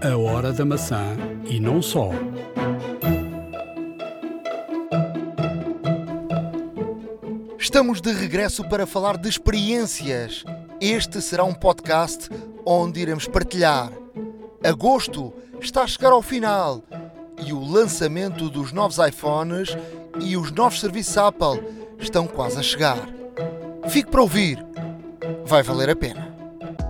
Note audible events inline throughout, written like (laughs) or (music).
A hora da maçã e não só. Estamos de regresso para falar de experiências. Este será um podcast onde iremos partilhar. Agosto está a chegar ao final e o lançamento dos novos iPhones e os novos serviços Apple estão quase a chegar. Fique para ouvir, vai valer a pena.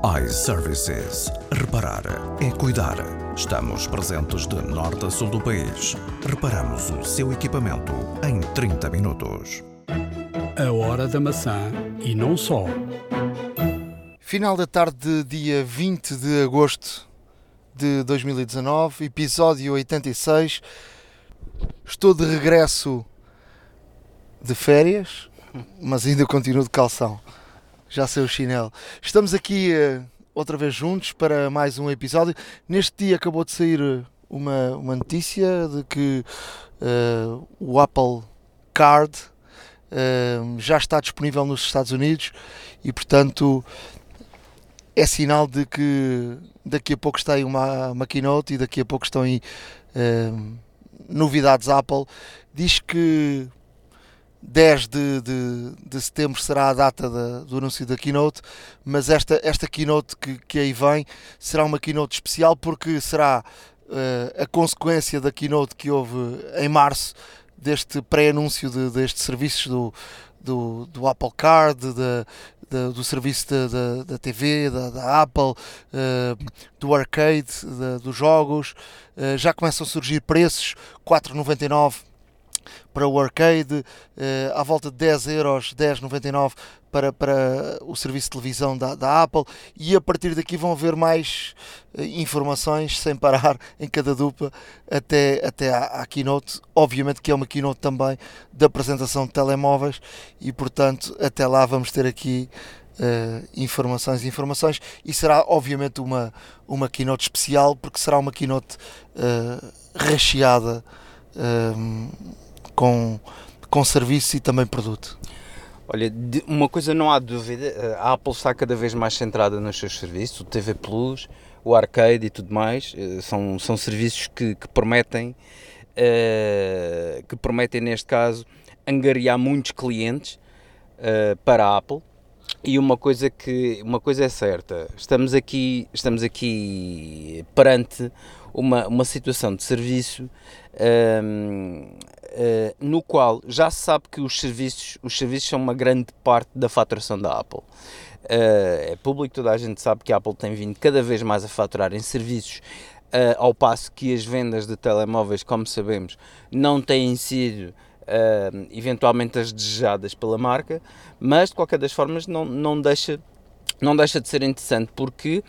iServices. Reparar é cuidar. Estamos presentes de norte a sul do país. Reparamos o seu equipamento em 30 minutos. A hora da maçã e não só. Final da tarde de dia 20 de agosto de 2019, episódio 86. Estou de regresso de férias, mas ainda continuo de calção. Já sei o chinelo. Estamos aqui eh, outra vez juntos para mais um episódio. Neste dia acabou de sair eh, uma, uma notícia de que eh, o Apple Card eh, já está disponível nos Estados Unidos e, portanto, é sinal de que daqui a pouco está aí uma, uma keynote e daqui a pouco estão aí novidades Apple. Diz que 10 de, de, de setembro será a data da- do anúncio da keynote, mas esta, esta keynote que, que aí vem será uma keynote especial porque será eh, a consequência da keynote que houve em março deste pré-anúncio de, destes serviços do, do, do Apple Card, da- da- do serviço da, da, TV, da, da Apple, eh, do arcade, da- dos jogos. Eh, já começam a surgir preços, 4,99 para o arcade, eh, à volta de 10 euros, 10,99 para, para o serviço de televisão da, da Apple e a partir daqui vão haver mais eh, informações sem parar (laughs) em cada dupla até, até à, à keynote. Obviamente que é uma keynote também da apresentação de telemóveis e portanto até lá vamos ter aqui eh, informações e informações e será obviamente uma, uma keynote especial porque será uma keynote eh, recheada com, com serviço e também produto. Olha, uma coisa não há dúvida, a Apple está cada vez mais centrada nos seus serviços, o TV Plus, o Arcade e tudo mais, eh, são, são serviços que, que prometem, eh, que prometem neste caso, angariar muitos clientes eh, para a Apple. E uma coisa que uma coisa é certa, estamos aqui, estamos aqui perante uma, uma situação de serviço ehm, eh, no qual já se sabe que os serviços, os serviços são uma grande parte da faturação da Apple. Eh, é público, toda a gente sabe que a Apple tem vindo cada vez mais a faturar em serviços, eh, ao passo que as vendas de telemóveis, como sabemos, não têm sido eh, eventualmente as desejadas pela marca, mas de qualquer das formas não, não deixa não deixa de ser interessante porque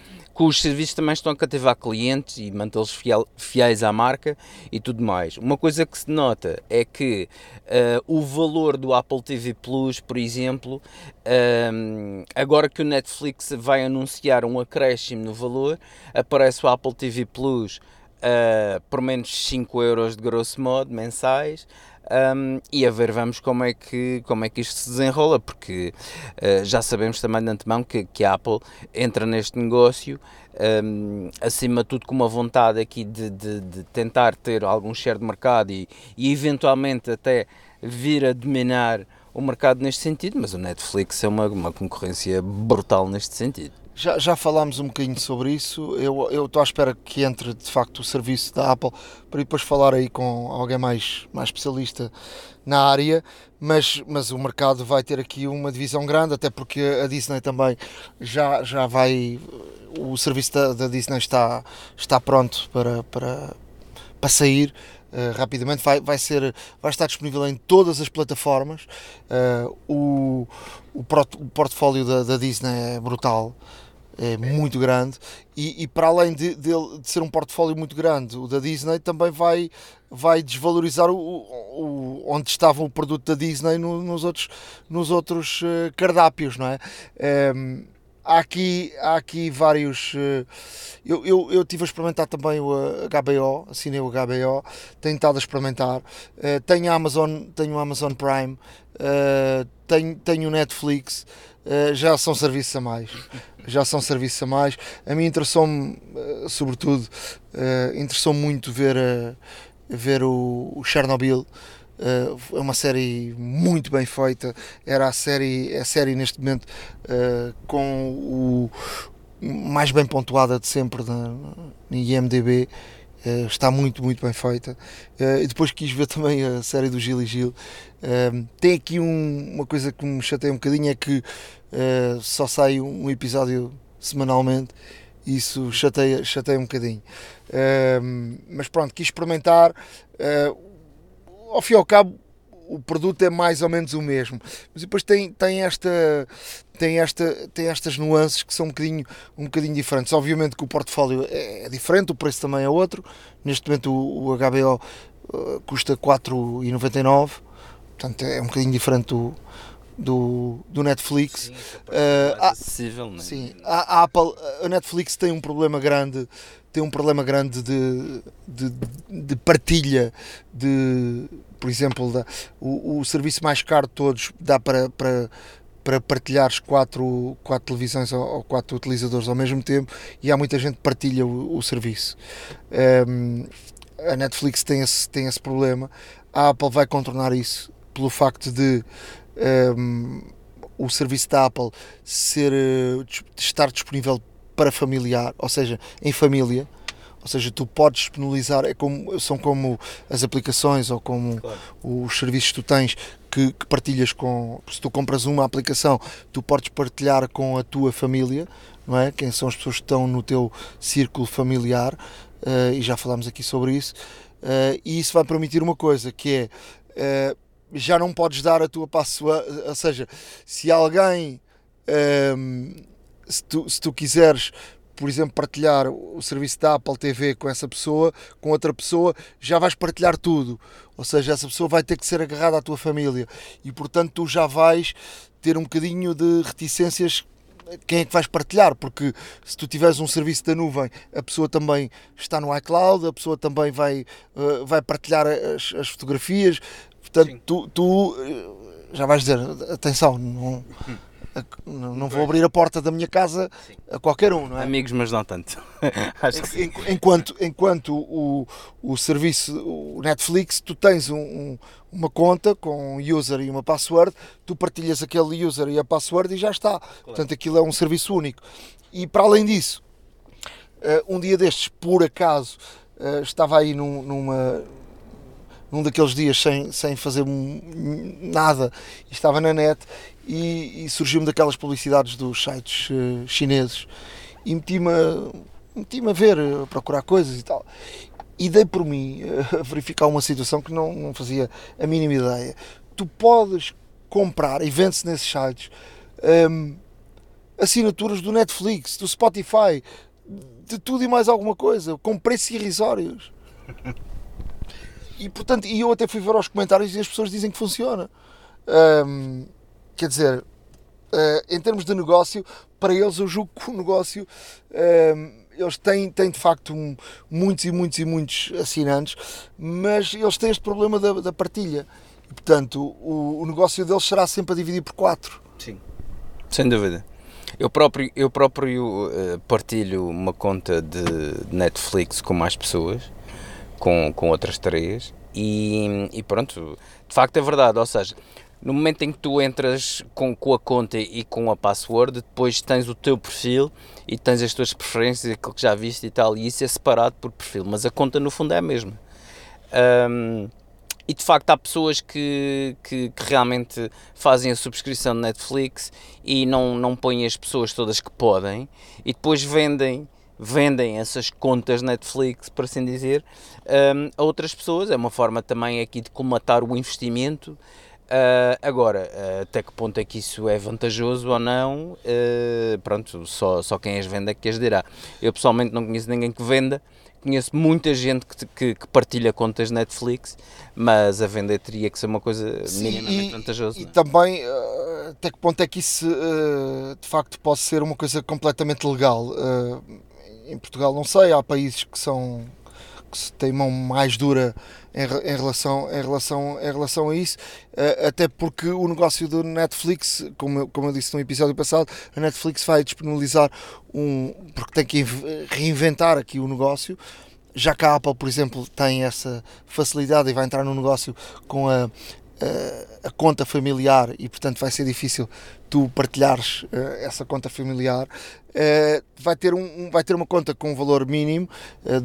os serviços também estão a cativar clientes e mantê-los fiéis à marca e tudo mais. Uma coisa que se nota é que eh, o valor do Apple TV Plus, por exemplo, ehm, agora que o Netflix vai anunciar um acréscimo no valor, aparece o Apple TV Plus eh, por menos 5 euros de grosso modo mensais. Um, e a ver vamos como é que, como é que isto se desenrola, porque uh, já sabemos também de antemão que, que a Apple entra neste negócio um, acima de tudo com uma vontade aqui de, de, de tentar ter algum share de mercado e, e eventualmente até vir a dominar o mercado neste sentido, mas o Netflix é uma, uma concorrência brutal neste sentido. Já, já falámos um bocadinho sobre isso. Eu eu estou à espera que entre de facto o serviço da Apple para depois falar aí com alguém mais, mais especialista na área. Mas, mas o mercado vai ter aqui uma divisão grande, até porque a Disney também já, já vai. O serviço da, da Disney está, está pronto para, para, para sair. uh, rapidamente vai, vai, ser, vai estar disponível em todas as plataformas. Uh, o, o, prot- o portfólio da, da Disney é brutal é muito grande e, e para além de, dele- de ser um portfólio muito grande, o da Disney também vai, vai desvalorizar o, o- onde estava o produto da Disney no- nos outros, nos outros eh, cardápios, não é? Em, há aqui, há aqui vários. eh, Eu, eu, eu tive a experimentar também o eh, HBO, assinei o HBO, tenho estado a experimentar. Eh, tenho a Amazon, tenho o Amazon Prime, eh, tenho, tenho o Netflix. já são serviços a mais. (laughs) Já são serviços a mais. A mim interessou-me, sobretudo, interessou muito ver, ver o, o Chernobyl. É uma série muito bem feita. Era a série, a série neste momento com o mais bem pontuada de sempre na, na IMDB. Uh, está muito, muito bem feita. Uh, e depois quis ver (laughs) também a série do Gil e Gil. Uh, tem aqui um, uma coisa que me chateia um bocadinho: é que só sai um, episódio semanalmente. Isso chateia, chateia um bocadinho. mas pronto, quis experimentar. Ao fim e ao cabo, o produto é mais ou menos o mesmo. Mas depois tem, tem, esta, tem, esta, tem estas nuances que são um bocadinho, um bocadinho diferentes. Obviamente que o portfólio é, é diferente, o preço também é outro. Neste momento o, o HBO uh, eh, custa 4,99, portanto é um bocadinho diferente do, do, do Netflix. Sim, uh, a, acessível, né? sim a, a, Apple, a Netflix tem um problema grande tem um problema grande de, de, de partilha de por exemplo, da, o, o serviço mais caro de todos dá para, para, para partilhares quatro, quatro televisões ou, quatro utilizadores ao mesmo tempo e há muita gente que partilha o, o serviço. Um, a Netflix tem esse, tem esse problema. A Apple vai contornar isso pelo facto de um, o serviço da Apple ser, uh, estar disponível para familiar, ou seja, em família ou seja, tu podes disponibilizar, é como, são como as aplicações ou como claro. os serviços que tu tens que, que, partilhas com. Se tu compras uma aplicação, tu podes partilhar com a tua família, não é? Quem são as pessoas que estão no teu círculo familiar, uh, e já falámos aqui sobre isso. Uh, e isso vai permitir uma coisa que é. Uh, já não podes dar a tua password, ou seja, se alguém, se, tu, se tu quiseres por exemplo, partilhar o serviço da Apple TV com essa pessoa, com outra pessoa, já vais partilhar tudo. Ou seja, essa pessoa vai ter que ser agarrada à tua família. E, portanto, tu já vais ter um bocadinho de reticências quem é que vais partilhar, porque se tu tiveres um serviço da nuvem, a pessoa também está no iCloud, a pessoa também vai, uh, vai partilhar as, as fotografias, portanto, tu, tu, uh, já vais dizer, atenção, não, (laughs) não vou abrir a porta da minha casa Sim. a qualquer um, não é? Amigos, mas não tanto. (laughs) Enquanto, enquanto o, o serviço, o Netflix, tu tens um, um, uma conta com um user e uma password, tu partilhas aquele user e a password e já está. Claro. Portanto, aquilo é um serviço único. E para além disso, eh, um dia destes, por acaso, eh, estava aí num, numa num daqueles dias sem, sem fazer nada e estava na net e, e surgiu-me daquelas publicidades dos sites uh, chineses e meti-me a, meti a ver, a procurar coisas e tal. E dei por mim a verificar uma situação que não, não fazia a mínima ideia. Tu podes comprar, e vende-se nesses sites, um, assinaturas do Netflix, do Spotify, de tudo e mais alguma coisa, com preços irrisórios. E portanto, e eu até fui ver aos comentários e as pessoas dizem que funciona. Um, quer dizer, uh, em termos de negócio, para eles eu julgo que o negócio um, eles têm, têm de facto um, muitos e muitos e muitos assinantes, mas eles têm este problema da, da partilha. E, portanto, o, o, negócio deles será sempre a dividir por quatro. Sim, sem dúvida. Eu próprio, eu próprio uh, partilho uma conta de Netflix com mais pessoas com, com outras três e, e pronto, de facto é verdade, ou seja, no momento em que tu entras com, com a conta e com a password, depois tens o teu perfil e tens as tuas preferências, aquilo que já viste e tal, e isso é separado por perfil, mas a conta no fundo é a mesma. Um, e de facto há pessoas que, que, que, realmente fazem a subscrição de Netflix e não, não põem as pessoas todas que podem e depois vendem vendem essas contas Netflix, por assim dizer, um, a outras pessoas. É uma forma também aqui de colmatar o investimento. Uh, agora, uh, até que ponto é que isso é vantajoso ou não, uh, pronto, só, só quem as vende é que as dirá. Eu pessoalmente não conheço ninguém que venda, conheço muita gente que, que, que, partilha contas Netflix, mas a venda teria que ser uma coisa Sim, minimamente e, vantajosa. E também, até que ponto é que isso de facto pode ser uma coisa completamente legal? em Portugal não sei, há países que são que tem mão mais dura em, em, relação, em, relação, em relação a isso, uh, até porque o negócio do Netflix, como eu, como eu disse no episódio passado, a Netflix vai disponibilizar um. porque tem que reinventar aqui o negócio. Já que a Apple, por exemplo, tem essa facilidade e vai entrar no negócio com a, a, a conta familiar e, portanto, vai ser difícil tu partilhares uh, essa conta familiar, uh, vai, ter um, vai ter uma conta com um valor mínimo, uh,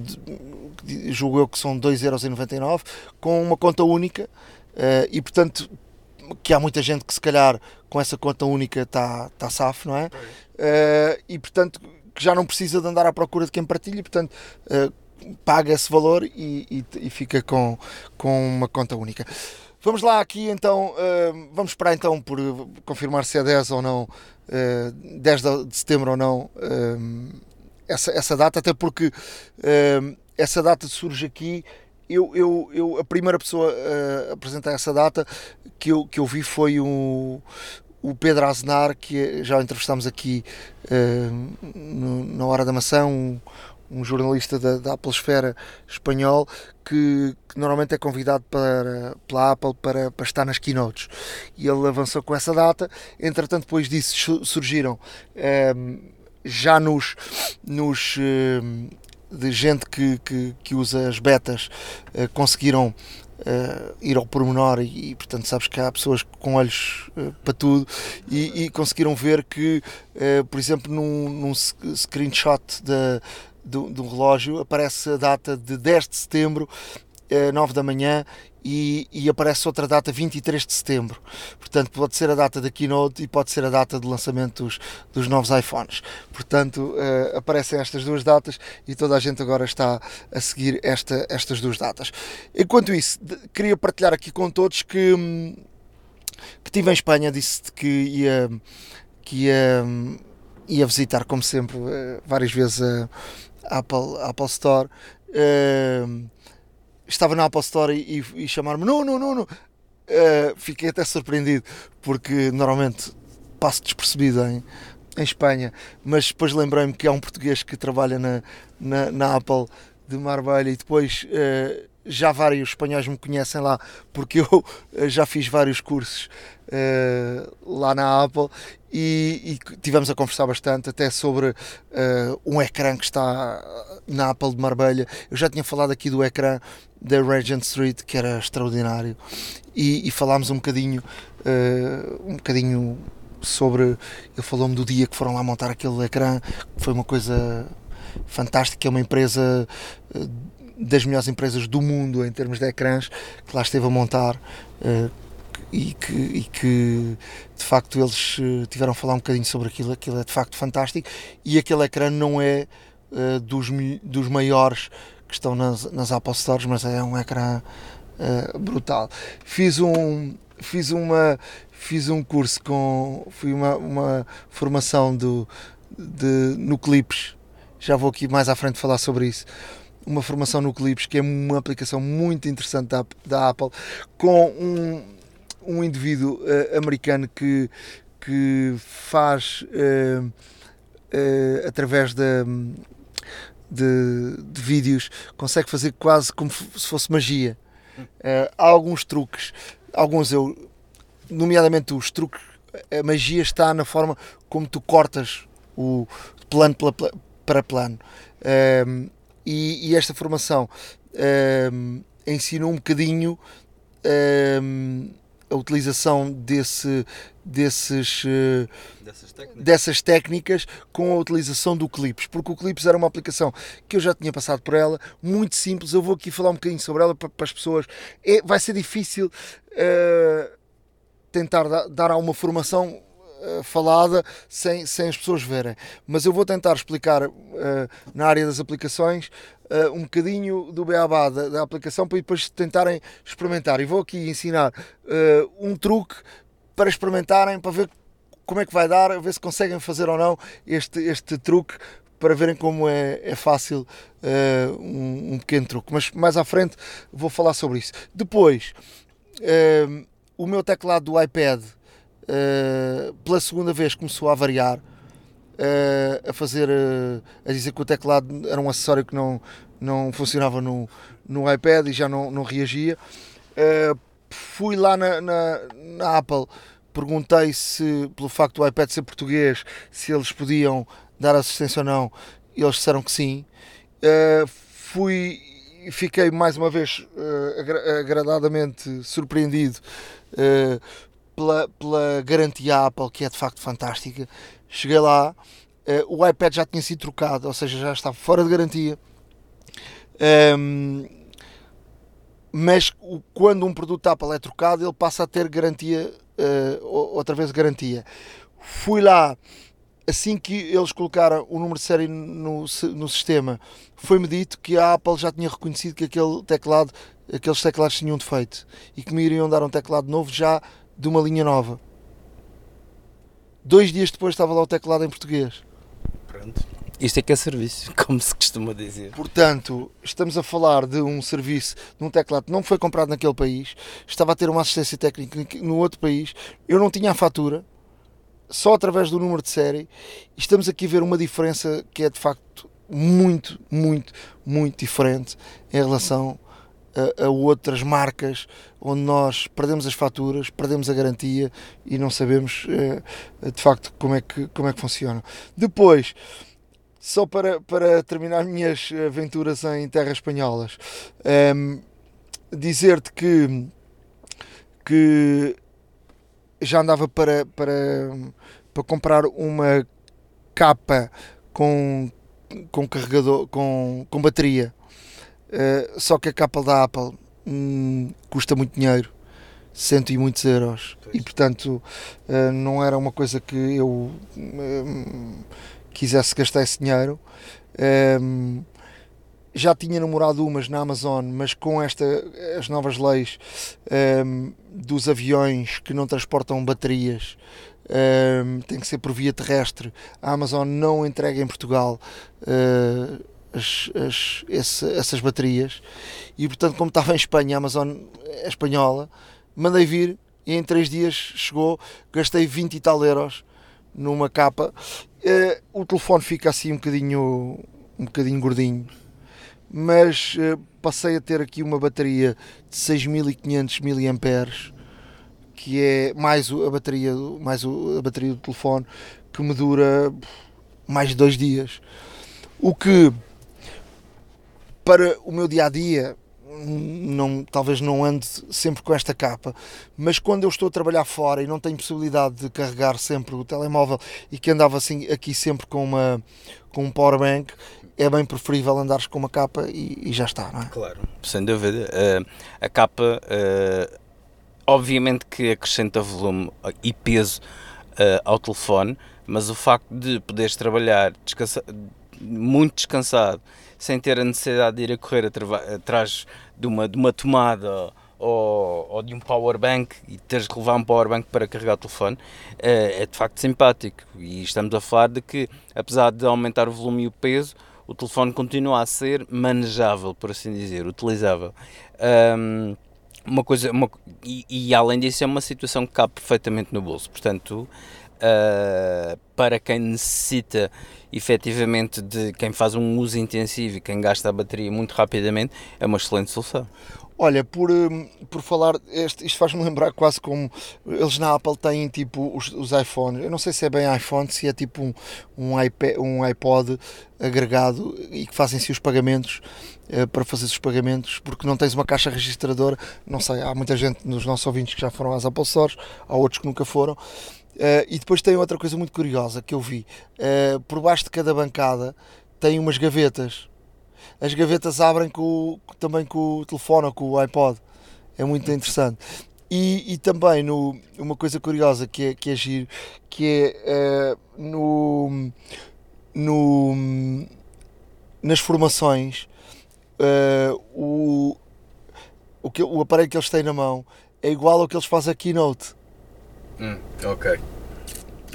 de, julgo eu que são 2,99€, com uma conta única e portanto que há muita gente que se calhar com essa conta única está tá safo, não é? e portanto que já não precisa de andar à procura de quem partilhe, portanto paga esse valor e, e, e fica com, com uma conta única. Vamos lá aqui então, uh, vamos esperar então por confirmar se é 10 ou não, uh, 10 de setembro ou não, essa, essa data, até porque essa data surge aqui. Eu, eu, eu, a primeira pessoa a apresentar essa data que eu, que eu vi foi o, o Pedro Aznar, que já entrevistámos aqui na Hora da Maçã, um, um jornalista da, da Applesfera espanhol que, que, normalmente é convidado para, pela Apple para, para estar nas keynotes e ele avançou com essa data. Entretanto, depois disso surgiram um, ehm, já nos, nos um, ehm, de gente que, que, que, usa as betas uh, conseguiram Uh, ir ao pormenor e, e, portanto sabes que há pessoas com olhos uh, para tudo e, e, conseguiram ver que por exemplo num, num screenshot da, do, do relógio aparece a data de 10 de setembro, eh, 9 da manhã, e, e, aparece outra data 23 de setembro. Portanto, pode ser a data da keynote e pode ser a data de lançamento dos, dos novos iPhones. Portanto, uh, aparecem estas duas datas e toda a gente agora está a seguir esta, estas duas datas. Enquanto isso, queria partilhar aqui com todos que, hum, que estive em Espanha, disse que ia, que ia, hum, ia visitar, como sempre, uh, várias vezes a Apple, Apple Store. Uh, estava na Apple Store e, e, chamaram-me Nuno, Nuno. Uh, fiquei até surpreendido porque normalmente passo despercebido em, em Espanha, mas depois lembrei-me que há um português que trabalha na, na, na Apple de Marbella e depois uh, já vários espanhóis me conhecem lá porque eu uh, já fiz vários cursos lá na Apple e, e, tivemos a conversar bastante até sobre uh, um ecrã que está na Apple de Marbella. Eu já tinha falado aqui do ecrã da Regent Street que era extraordinário e, e falámos um bocadinho, uh, um bocadinho sobre. Ele falou-me do dia que foram lá montar aquele ecrã, que foi uma coisa fantástica. É uma empresa uh, das melhores empresas do mundo em termos de ecrãs que lá esteve a montar e que, e que de facto eles eh, tiveram a falar um bocadinho sobre aquilo, aquilo é de facto fantástico e aquele ecrã não é dos, dos maiores que estão nas, nas Apple Stores, mas é um ecrã brutal. Fiz um, fiz uma, fiz um curso com, fui uma, uma formação do, de, no Clips, já vou aqui mais à frente falar sobre isso uma formação no Clips, que é uma aplicação muito interessante da, da Apple, com um, um indivíduo uh, americano que, que faz uh, uh, através de, de, de, vídeos, consegue fazer quase como se fosse magia. há alguns truques, alguns eu, nomeadamente os truques, a magia está na forma como tu cortas o plano para plano. E, e, esta formação ensinou um bocadinho a utilização desse, desses, eh, técnicas. dessas técnicas com a utilização do Clips, porque o Clips era uma aplicação que eu já tinha passado por ela, muito simples. Eu vou aqui falar um bocadinho sobre ela para, para as pessoas. É, vai ser difícil uh, tentar dar, dar a uma formação uh, falada sem, sem as pessoas verem, mas eu vou tentar explicar uh, na área das aplicações uh, um bocadinho do beabá da, da, aplicação para depois tentarem experimentar. E vou aqui ensinar um truque para experimentarem, para ver como é que vai dar, ver se conseguem fazer ou não este, este truque para verem como é, é fácil uh, um, um, pequeno truque. Mas mais à frente vou falar sobre isso. Depois, uh, o meu teclado do iPad pela segunda vez começou a variar. a fazer a dizer que o teclado era um acessório que não, não funcionava no, no iPad e já não, não reagia. Fui lá na, na, na, Apple, perguntei se, pelo facto do iPad ser português, se eles podiam dar assistência ou não. Eles disseram que sim. Uh, fui fiquei mais uma vez uh, agradadamente surpreendido uh, pela, pela garantia Apple, que é de facto fantástica. Cheguei lá, uh, o iPad já tinha sido trocado, ou seja, já estava fora de garantia. Um, ehm, mas quando um produto Apple é trocado, ele passa a ter garantia, outra vez garantia. Fui lá assim que eles colocaram o número de série no, no sistema, foi-me dito que a Apple já tinha reconhecido que aquele teclado, aqueles teclados tinham defeito e que me iriam dar um teclado novo já de uma linha nova. Dois dias depois estava lá o teclado em português. Pronto. Isto é que é serviço, (laughs) como se costuma dizer. Portanto, estamos a falar de um serviço, de um teclado que não foi comprado naquele país, estava a ter uma assistência técnica no outro país, eu não tinha a fatura, só através do número de série, e estamos aqui a ver uma diferença que é de facto muito, muito, muito diferente em relação a, a, outras marcas onde nós perdemos as faturas, perdemos a garantia e não sabemos eh, de facto como é que, como é que funciona. Depois, só para, para terminar minhas aventuras em terras espanholas, um, ehm, dizer-te que, que já andava para, para, para comprar uma capa com, com carregador, com, com bateria. Uh, só que a capa da Apple hum, custa muito dinheiro, cento e muitos euros. Pois. E portanto uh, não era uma coisa que eu hum, quisesse gastar esse dinheiro. Um, já tinha namorado umas na Amazon, mas com esta, as novas leis um, dos aviões que não transportam baterias, um, tem que ser por via terrestre. A Amazon não entrega em Portugal uh, as, as, esse, essas baterias e, portanto, como estava em Espanha, a Amazon é espanhola, mandei vir e em 3 dias chegou, gastei 20 e tal euros numa capa. Uh, o telefone fica assim um bocadinho, um bocadinho gordinho mas uh, passei a ter aqui uma bateria de 6500 mAh que é mais a bateria mais a bateria do telefone que me dura mais de dois dias o que para o meu dia a dia não, talvez não ande sempre com esta capa, mas quando eu estou a trabalhar fora e não tenho possibilidade de carregar sempre o telemóvel e que andava assim aqui sempre com uma com um power bank, é bem preferível andares com uma capa e, e já está, não é? Claro, sem dúvida. Uh, a capa, uh, obviamente que acrescenta volume e peso uh, ao telefone, mas o facto de poderes trabalhar descansa muito descansado, sem ter a necessidade de ir a correr atrás de uma, de uma tomada ou, ou, de um power bank e teres de levar um power bank para carregar o telefone é de facto simpático e estamos a falar de que apesar de aumentar o volume e o peso o telefone continua a ser manejável, por assim dizer, utilizável. Um, uma coisa, uma, e, e, além disso é uma situação que cabe perfeitamente no bolso, portanto, uh, para quem necessita efetivamente de quem faz um uso intensivo e quem gasta a bateria muito rapidamente, é uma excelente solução. Olha, por, hum, por falar, este, isto faz-me lembrar quase como eles na Apple têm tipo os, os iPhones. Eu não sei se é bem iPhone, se é tipo um, um, iPad, um iPod agregado e que fazem-se os pagamentos uh, para fazer os pagamentos, porque não tens uma caixa registradora. Não sei, há muita gente nos nossos ouvintes que já foram às Apple Stores, há outros que nunca foram. Uh, e depois tem outra coisa muito curiosa que eu vi: uh, por baixo de cada bancada tem umas gavetas as gavetas abrem com, também com o telefone ou com o iPod. É muito interessante. E, e também no, uma coisa curiosa que é, que é giro, que é uh, no, no, nas formações o, o, que, o aparelho que eles têm na mão é igual ao que eles fazem aqui Keynote. Hum, ok.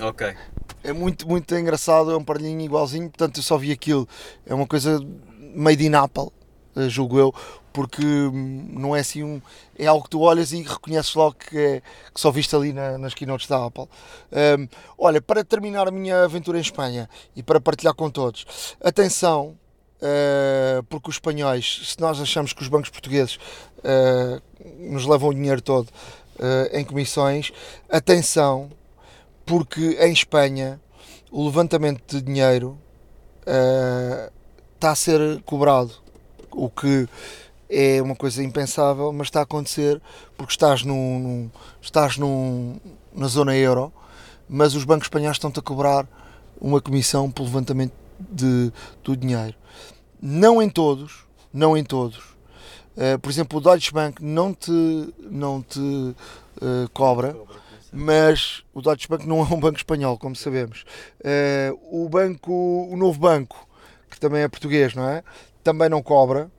Ok. É muito, muito engraçado, é um aparelhinho igualzinho, portanto eu só vi aquilo. É uma coisa made in Apple, eh, julgo eu, porque hum, não é assim um. É algo que tu olhas e reconheces logo que, é, que só viste ali na, nas keynotes da Apple. Um, olha, para terminar a minha aventura em Espanha e para partilhar com todos, atenção, uh, porque os espanhóis, se nós achamos que os bancos portugueses uh, nos levam o dinheiro todo uh, em comissões, atenção, porque em Espanha o levantamento de dinheiro está a ser cobrado, o que é uma coisa impensável, mas está a acontecer porque estás, num, num estás num, na zona euro, mas os bancos espanhóis estão-te a cobrar uma comissão pelo levantamento de, do dinheiro. Não em todos, não em todos. Uh, por exemplo, o Deutsche Bank não te, não te uh, cobra, mas o Deutsche Bank não é um banco espanhol, como sabemos. Uh, o banco, o novo banco, que também é português, não é? Também não cobra.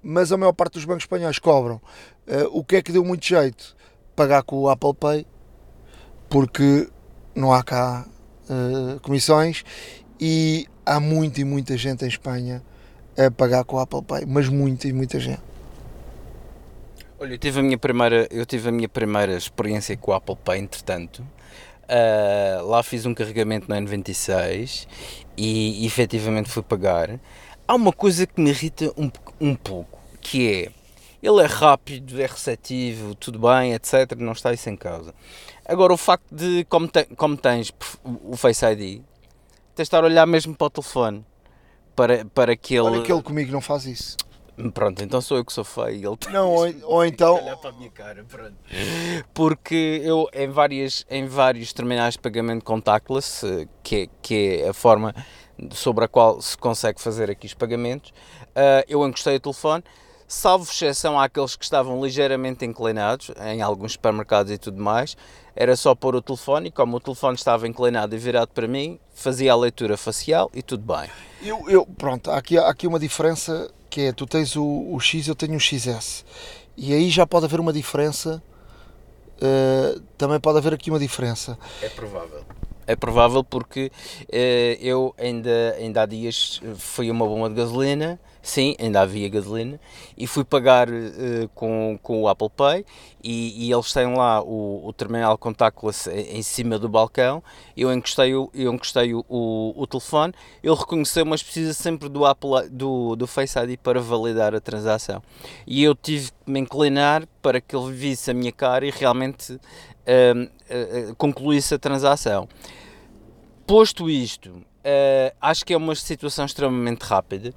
mas a maior parte dos bancos espanhóis cobram. o que é que deu muito jeito? Pagar com o Apple Pay, porque não há cá comissões e há muita e muita gente em Espanha a pagar com o Apple Pay, mas muita e muita gente. Olha, eu tive a minha primeira, eu tive a minha primeira experiência com o Apple Pay, entretanto. Uh, lá fiz um carregamento no N26 e, e efetivamente fui pagar. Há uma coisa que me irrita um, um pouco, que é ele é rápido, é receptivo, tudo bem, etc. Não está isso em causa. Agora, o facto de, como, te, como tens o Face ID, tens de estar a olhar mesmo para o telefone para, para que ele. Olha que ele comigo não faz isso. Pronto, então sou eu que sou feio. Ele não, ou, ou então. olhar para a minha cara, pronto. Porque eu, em, várias, em vários terminais de pagamento contactless, que é, que é a forma sobre a qual se consegue fazer aqui os pagamentos, uh, eu encostei o telefone salvo exceção àqueles que estavam ligeiramente inclinados, em alguns supermercados e tudo mais, era só pôr o telefone e como o telefone estava inclinado e virado para mim, fazia a leitura facial e tudo bem. Eu, eu pronto, há aqui, há aqui uma diferença que é, tu tens o, o X, eu tenho o XS, e aí já pode haver uma diferença, uh, também pode haver aqui uma diferença. É provável. É provável porque uh, eu ainda, ainda há dias fui a uma bomba de gasolina Sim, ainda havia gasolina e fui pagar uh, com, com o Apple Pay e, e eles têm lá o, o, terminal contactless em cima do balcão. Eu encostei, o, eu encostei o, o, o telefone, ele reconheceu, mas precisa sempre do, Apple, do, do Face ID para validar a transação. E eu tive que me inclinar para que ele visse a minha cara e realmente uh, uh, concluísse a transação. Posto isto, acho que é uma situação extremamente rápida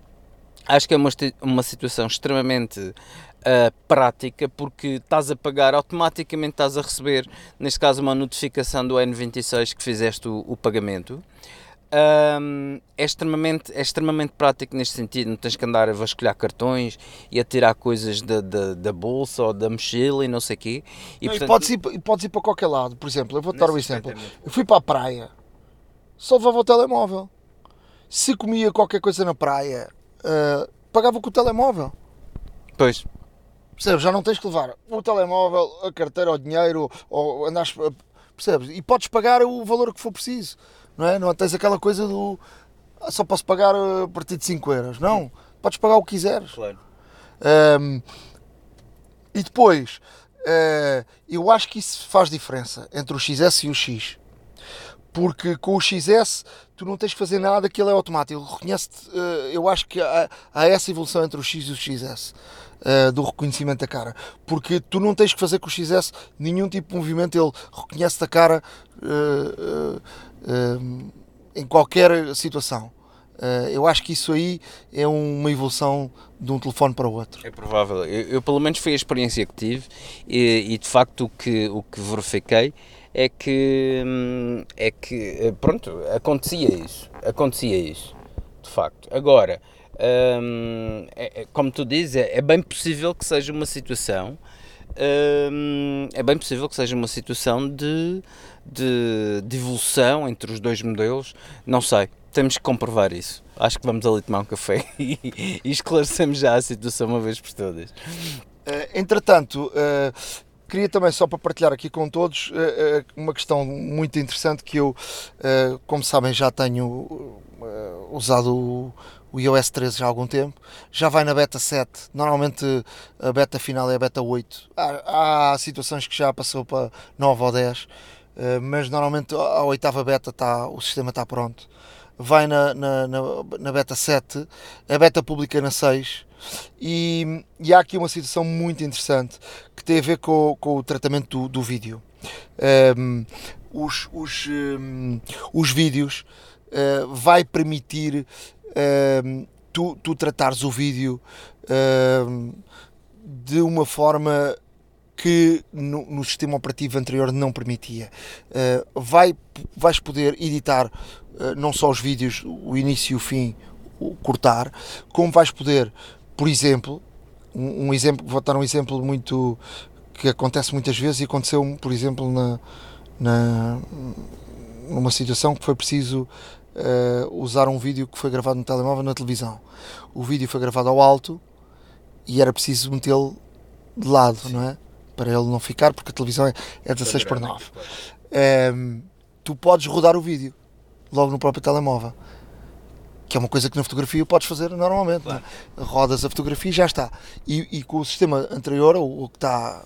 Acho que é uma, uma situação extremamente uh, prática porque estás a pagar, automaticamente estás a receber, neste caso, uma notificação do N26 que fizeste o, o pagamento. Um, é, extremamente, é extremamente prático neste sentido, não tens que andar a vasculhar cartões e a tirar coisas da, da, da bolsa ou da mochila e não sei o quê. E, não, portanto, e podes, ir, podes ir para qualquer lado, por exemplo, eu vou-te dar um exemplo. Eu fui para a praia, só levava o telemóvel. Se comia qualquer coisa na praia, uh, pagava com o telemóvel. Pois. Percebes? Já não tens que levar o telemóvel, a carteira, o dinheiro, ou andares. Percebes? E podes pagar o valor que for preciso. Não é? Não tens aquela coisa do. Ah, só posso pagar a partir de 5 euros. Não. Podes pagar o que quiseres. Claro. Um, e depois, uh, eu acho que isso faz diferença entre o XS e o X. Porque com o XS tu não tens que fazer nada, ele é automático. Ele reconhece uh, eu acho que há, há, essa evolução entre o X e o XS. Uh, do reconhecimento da cara, porque tu não tens que fazer com o XS nenhum tipo de movimento, ele reconhece a cara uh, em qualquer situação. eu acho que isso aí é uma evolução de um telefone para o outro. É provável. Eu, eu pelo menos foi a experiência que tive e, e de facto o que, o que verifiquei é que hum, é que eh, pronto acontecia isso acontecia isso de facto. Agora hum, é, é, como tu dizes é, é, bem possível que seja uma situação hum, é bem possível que seja uma situação de, de, de evolução entre os dois modelos. Não sei temos que comprovar isso. Acho que vamos ali tomar um café (laughs) e, e esclarecemos já a situação uma vez por todas. Uh, entretanto, uh, Queria também, só para partilhar aqui com todos, eh, eh, uma questão muito interessante que eu, eh, como sabem, já tenho usado o iOS 13 já há algum tempo. Já vai na beta 7, normalmente a beta final é a beta 8. Há, há situações que já passou para 9 ou 10, mas normalmente a oitava beta está, o sistema está pronto. Vai na, na, na, na beta 7, a beta pública na 6. E, e, há aqui uma situação muito interessante que tem a ver com, com o tratamento do, do vídeo. Um, os, os, um, os vídeos uh, vai permitir um, tu, tu tratares o vídeo de uma forma que no, no, sistema operativo anterior não permitia. Uh, vai, vais poder editar não só os vídeos, o início e o fim, o cortar, como vais poder, por exemplo, um, um, exemplo, vou dar um exemplo muito que acontece muitas vezes e aconteceu, por exemplo, na, na numa situação que foi preciso uh, usar um vídeo que foi gravado no telemóvel na televisão. O vídeo foi gravado ao alto e era preciso metê-lo de lado, Sim. não é? para ele não ficar, porque a televisão é, é 16 por 9. Um, tu podes rodar o vídeo logo no próprio telemóvel. Que é uma coisa que na fotografia podes fazer normalmente. É? Claro. Rodas a fotografia e já está. E, e com o sistema anterior, o, o que está,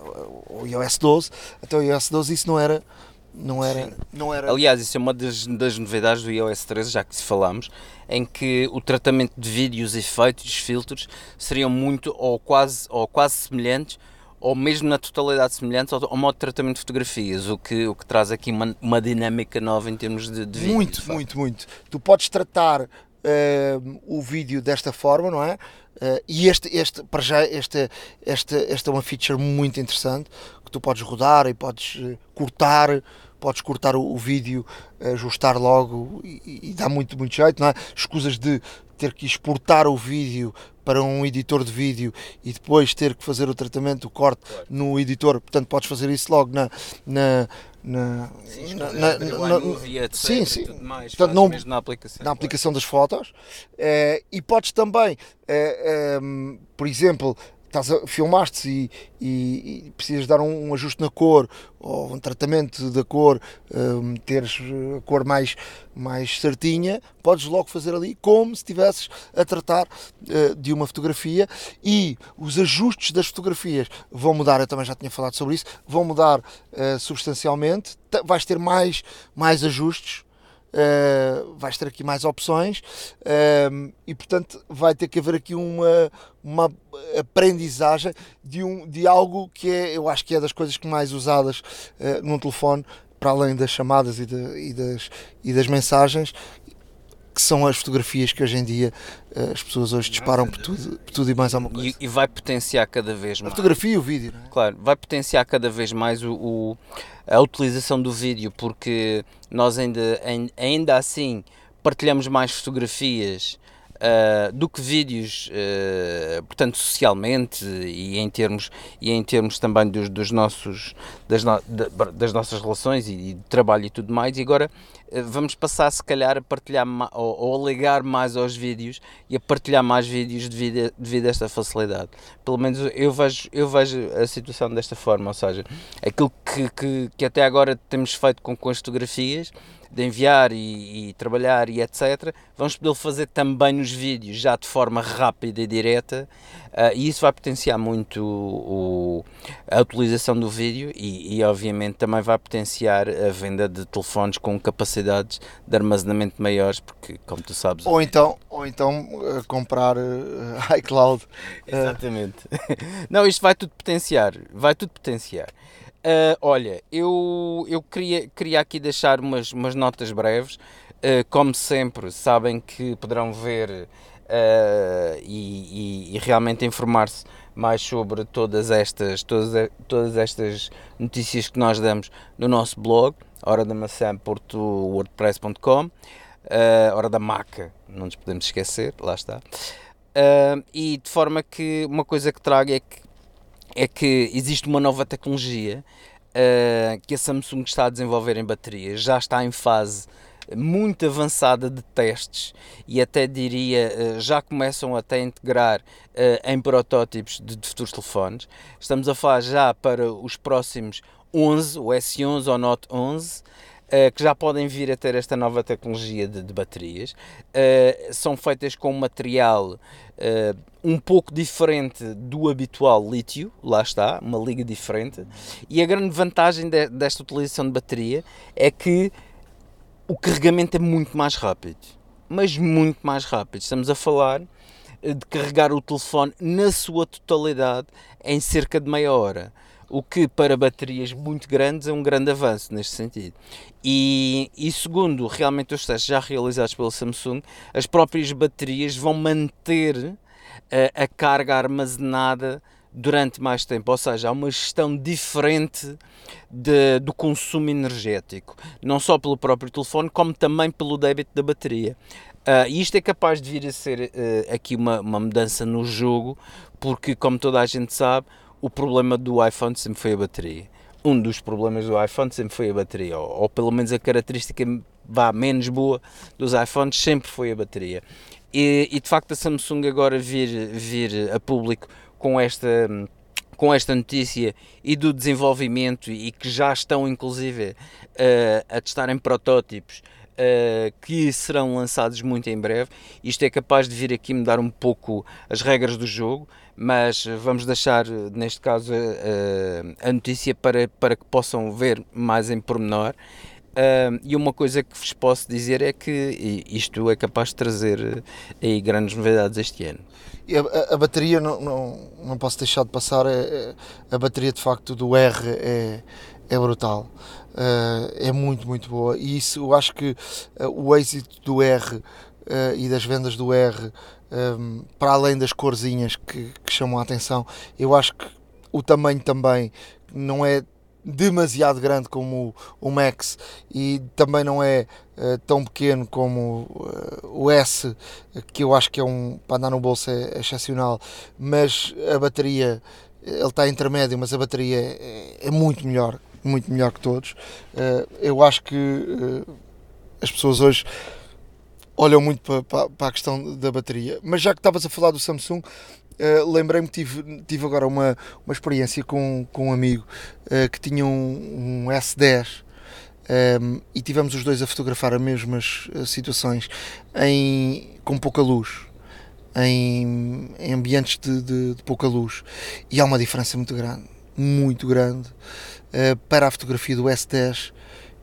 o iOS 12, até o iOS 12 isso não era, não era, não era. Aliás, isso é uma das, das novidades do iOS 13, já que se falamos, em que o tratamento de vídeos, efeitos, filtros seriam muito ou quase, ou quase semelhantes ou mesmo na totalidade semelhantes ao, ao, modo de tratamento de fotografias, o que, o que traz aqui uma, uma dinâmica nova em termos de, de vídeo. Muito, muito, muito. Tu podes tratar uh, o vídeo desta forma, não é? Uh, e este, este, para já, esta, esta, esta é uma feature muito interessante que tu podes rodar e podes uh, cortar, podes cortar o, o, vídeo, ajustar logo e, e, dá muito, muito jeito, não é? Escusas de ter que exportar o vídeo para um editor de vídeo e depois ter que fazer o tratamento, o corte no editor, portanto podes fazer isso logo na, na na, sim, na, na, na, na sim, sim. Mais, portanto, não, na aplicação, na aplicação das fotos. É, e podes também é, é, por exemplo estás a, filmaste e, e, e, precisas dar um, um, ajuste na cor ou um tratamento da cor, um, teres a cor mais, mais certinha, podes logo fazer ali como se estivesses a tratar uh, de uma fotografia. E os ajustes das fotografias vão mudar, eu também já tinha falado sobre isso, vão mudar uh, substancialmente, vais ter mais, mais ajustes uh, vais ter aqui mais opções uh, e portanto vai ter que haver aqui uma, uma aprendizagem de, um, de algo que é, eu acho que é das coisas que mais usadas uh, num telefone para além das chamadas e, de, e, das, e das mensagens que são as fotografias que hoje em dia eh, as pessoas hoje disparam por tudo, por tudo e mais alguma coisa. E, e vai potenciar cada vez mais. A fotografia e o vídeo, é? Claro, vai potenciar cada vez mais o, o, a utilização do vídeo, porque nós ainda, ainda assim partilhamos mais fotografias Uh, do que vídeos, uh, portanto, socialmente e em termos, e em termos também dos, dos nossos, das, no, das nossas relações e, e, trabalho e tudo mais. E agora vamos passar, se calhar, a partilhar ou, ou, a ligar mais aos vídeos e a partilhar mais vídeos devido a, devido a esta facilidade. Pelo menos eu vejo, eu vejo a situação desta forma, ou seja, aquilo que, que, que até agora temos feito com, com as fotografias de enviar e, e, trabalhar e etc. Vamos poder fazer também nos vídeos, já de forma rápida e direta, uh, e isso vai potenciar muito o, a utilização do vídeo e, e, obviamente, também vai potenciar a venda de telefones com capacidades de armazenamento maiores, porque, como tu sabes. Ou então, ou então uh, comprar uh, (laughs) iCloud. Exatamente. (laughs) Não, isto vai tudo potenciar, vai tudo potenciar. Uh, olha, eu, eu queria, queria aqui deixar umas, umas notas breves. Uh, como sempre, sabem que poderão ver uh, e, e, e, realmente informar-se mais sobre todas estas, todas, todas estas notícias que nós damos no nosso blog, hora da maçã.wordpress.com, hora da maca, não nos podemos esquecer, lá está. e de forma que uma coisa que trago é que é que existe uma nova tecnologia uh, que a Samsung está a desenvolver em baterias, já está em fase muito avançada de testes e até diria uh, já começam até a integrar uh, em protótipos de, de, futuros telefones. Estamos a falar já para os próximos 11, o S11 ou Note 11. Uh, que já podem vir a ter esta nova tecnologia de, de baterias. Uh, são feitas com um material uh, um pouco diferente do habitual lítio, lá está, uma liga diferente. E a grande vantagem de, desta utilização de bateria é que o carregamento é muito mais rápido. mas muito mais rápido. Estamos a falar de carregar o telefone na sua totalidade em cerca de meia hora o que para baterias muito grandes é um grande avanço neste sentido. E, e, segundo realmente os testes já realizados pela Samsung, as próprias baterias vão manter a, eh, a carga armazenada durante mais tempo, ou seja, há uma gestão diferente de, do consumo energético, não só pelo próprio telefone, como também pelo débito da bateria. Uh, isto é capaz de vir a ser uh, aqui uma, uma mudança no jogo, porque, como toda a gente sabe, o problema do iPhone sempre foi a bateria. Um dos problemas do iPhone sempre foi a bateria, ou, ou pelo menos a característica vá menos boa dos iPhones sempre foi a bateria. E, e de facto a Samsung agora vir, vir a público com esta com esta notícia e do desenvolvimento e que já estão inclusive uh, a testar em protótipos uh, que serão lançados muito em breve. Isto é capaz de vir aqui mudar um pouco as regras do jogo, mas vamos deixar, neste caso, uh, a notícia para, para que possam ver mais em pormenor. Uh, e uma coisa que vos posso dizer é que isto é capaz de trazer aí grandes novidades este ano. E a, a, a bateria, não, não, não posso deixar de passar, é, é, a bateria de facto do R é, é brutal. Uh, é muito, muito boa. E isso, eu acho que uh, o êxito do R e das vendas do R, um, para além das corzinhas que, que chamam a atenção, eu acho que o tamanho também não é demasiado grande como o, o Max e também não é uh, tão pequeno como uh, o S, que eu acho que é um para andar no bolso é, é excepcional, mas a bateria ele está intermédio, mas a bateria é, é muito melhor muito melhor que todos. Uh, eu acho que as pessoas hoje olham muito para, para, a questão da bateria. Mas já que estavas a falar do Samsung, uh, lembrei-me que tive, tive agora uma, uma experiência com, com um amigo que tinha um, um S10. Um, e tivemos os dois a fotografar as mesmas situações em, com pouca luz, em, em ambientes de, de, de pouca luz, e há uma diferença muito grande, muito grande uh, para a fotografia do S10 uh,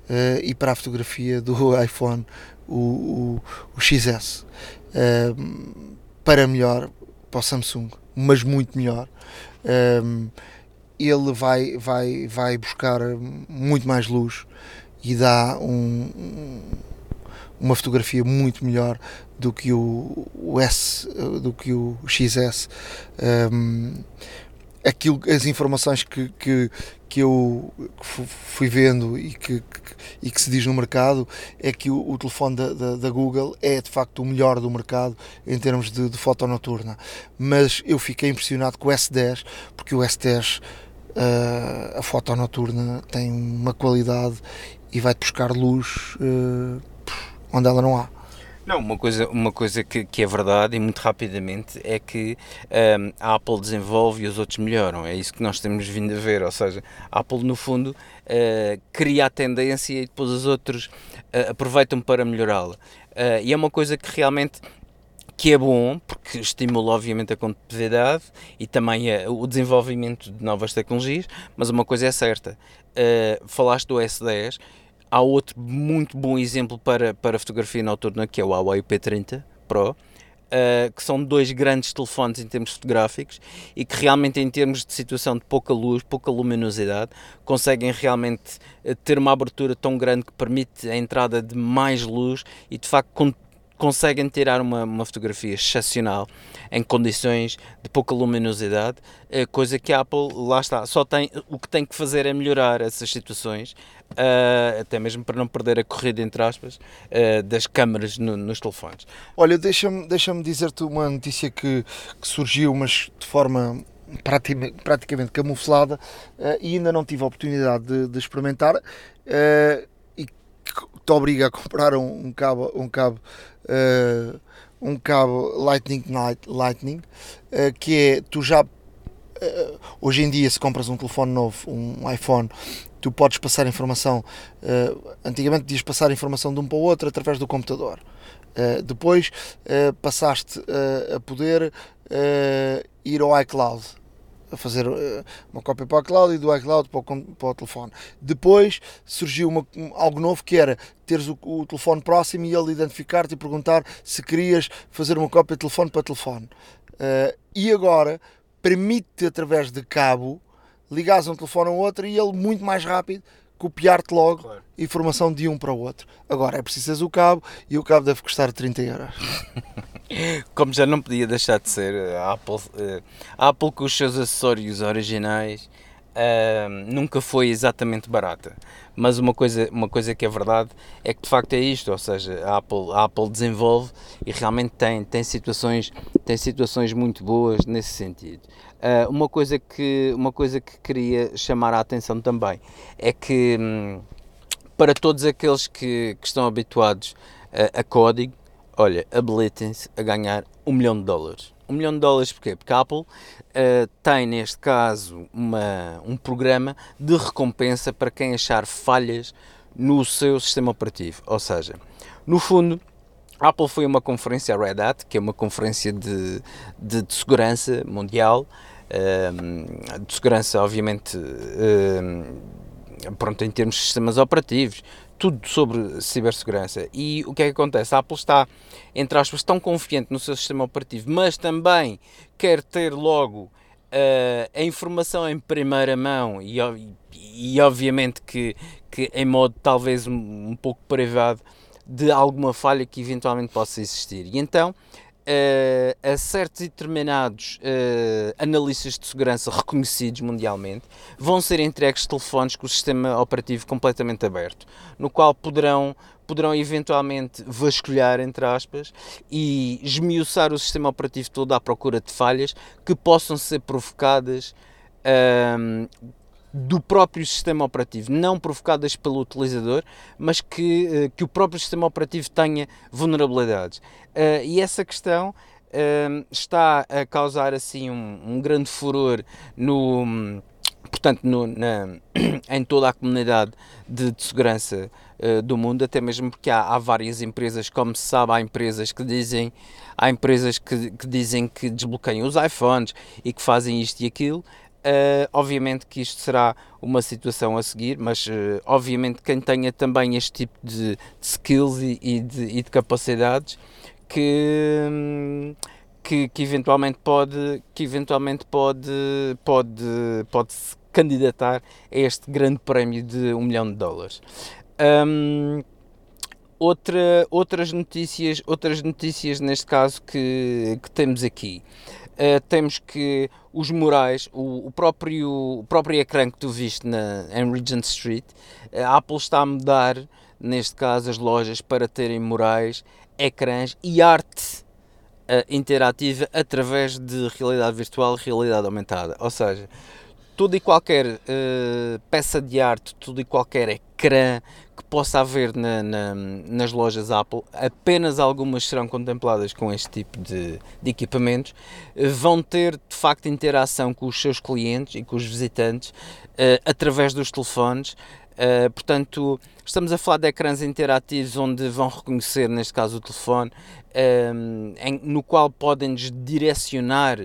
eh, e para a fotografia do (laughs) iPhone, o, o, o XS. Uh, para melhor, para o Samsung, mas muito melhor. ele vai, vai, vai buscar muito mais luz e dá um, uma fotografia muito melhor do que o, o S, do que o XS. Um, aquilo, as informações que, que, que eu fui vendo e que, que, e que se diz no mercado é que o, o telefone da, da, da, Google é de facto o melhor do mercado em termos de, de foto noturna. Mas eu fiquei impressionado com o S10, porque o S10, uh, ah, a foto noturna, tem uma qualidade e vai-te buscar luz uh, onde ela não há. Não, uma coisa, uma coisa que, que é verdade e muito rapidamente é que um, a Apple desenvolve e os outros melhoram. É isso que nós temos vindo a ver. Ou seja, a Apple, no fundo, uh, cria a tendência e depois os outros uh, aproveitam para melhorá-la. Uh, e é uma coisa que realmente que é bom porque estimula obviamente a competitividade e também o desenvolvimento de novas tecnologias, mas uma coisa é certa, uh, falaste do S10, há outro muito bom exemplo para, para fotografia noturna que é o Huawei P30 Pro. Uh, que são dois grandes telefones em termos fotográficos e que realmente em termos de situação de pouca luz, pouca luminosidade, conseguem realmente uh, ter uma abertura tão grande que permite a entrada de mais luz e de facto conseguem tirar uma, uma fotografia excepcional em condições de pouca luminosidade, eh, coisa que a Apple, lá está, só tem, o que tem que fazer é melhorar essas situações, uh, até mesmo para não perder a corrida, entre aspas, uh, das câmaras no, nos telefones. Olha, deixa-me deixa dizer-te uma notícia que, que surgiu, mas de forma praticamente camuflada uh, e ainda não tive a oportunidade de, de experimentar uh, te obriga a comprar um, um cabo, um cabo uh, um cabo Lightning, Lightning uh, que é, tu já, uh, hoje em dia se compras um telefone novo, um iPhone, tu podes passar informação, antigamente podias passar informação de um para o outro através do computador. depois passaste a poder ir ao iCloud fazer uh, uma cópia para o iCloud e do iCloud para o, para o telefone. Depois surgiu uma, algo novo que era teres o, o telefone próximo e ele identificar-te e perguntar se querias fazer uma cópia de telefone para telefone. Uh, e agora permite-te através de cabo ligares um telefone ao outro e ele muito mais rápido copiar-te logo claro. informação de um para o outro. Agora é preciso o cabo e o cabo deve custar 30 euros. (laughs) Como já não podia deixar de ser, a Apple, eh, a Apple com os seus acessórios originais uh, nunca foi exatamente barata. Mas uma coisa, uma coisa que é verdade é que de facto é isto, ou seja, a Apple, a Apple desenvolve e realmente tem, tem, situações, tem situações muito boas nesse sentido. Uh, uma, coisa que, uma coisa que queria chamar a atenção também é que hum, para todos aqueles que, que estão habituados a, a código, olha, habilitem-se a ganhar um milhão de dólares. Um milhão de dólares porquê? Porque a Apple uh, tem neste caso uma, um programa de recompensa para quem achar falhas no seu sistema operativo. Ou seja, no fundo, a Apple foi uma conferência, Red Hat, que é uma conferência de, de, de segurança mundial, uh, de segurança obviamente uh, pronto, em termos de sistemas operativos, tudo sobre cibersegurança. E o que é que acontece? A Apple está, entre aspas, tão confiante no seu sistema operativo, mas também quer ter logo uh, a informação em primeira mão e, e obviamente que, que em modo talvez um, um pouco privado de alguma falha que eventualmente possa existir. E então uh, a certos e determinados uh, analistas de segurança reconhecidos mundialmente, vão ser entregues telefones com o sistema operativo completamente aberto, no qual poderão poderão eventualmente vasculhar, entre aspas, e esmiuçar o sistema operativo todo à procura de falhas que possam ser provocadas um, do próprio sistema operativo, não provocadas pelo utilizador, mas que, eh, que o próprio sistema operativo tenha vulnerabilidades. Uh, e essa questão uh, está a causar assim um, um grande furor no portanto, no, na, (clears throat) em toda a comunidade de, de segurança uh, do mundo, até mesmo porque há, há, várias empresas, como se sabe, há empresas que dizem, há empresas que, que dizem que desbloqueiam os iPhones e que fazem isto e aquilo, Uh, obviamente que isto será uma situação a seguir, mas uh, obviamente quem tenha também este tipo de, de skills e, e, de, e, de, capacidades que, que, que, eventualmente pode que eventualmente pode pode pode se candidatar a este grande prémio de um milhão de dólares. Um, outra, outras notícias outras notícias neste caso que, que temos aqui uh, temos que os murais, o, o, próprio, o próprio ecrã que tu viste na, em Regent Street, a Apple está a mudar, neste caso, as lojas para terem murais, ecrãs e arte uh, interativa através de realidade virtual e realidade aumentada. Ou seja, tudo e qualquer uh, peça de arte, tudo e qualquer ecrã que possa haver na, na, nas lojas Apple, apenas algumas serão contempladas com este tipo de, de, equipamentos, vão ter de facto interação com os seus clientes e com os visitantes uh, através dos telefones. Uh, portanto, estamos a falar de ecrãs interativos onde vão reconhecer, neste caso, o telefone, em, no qual podem-nos direcionar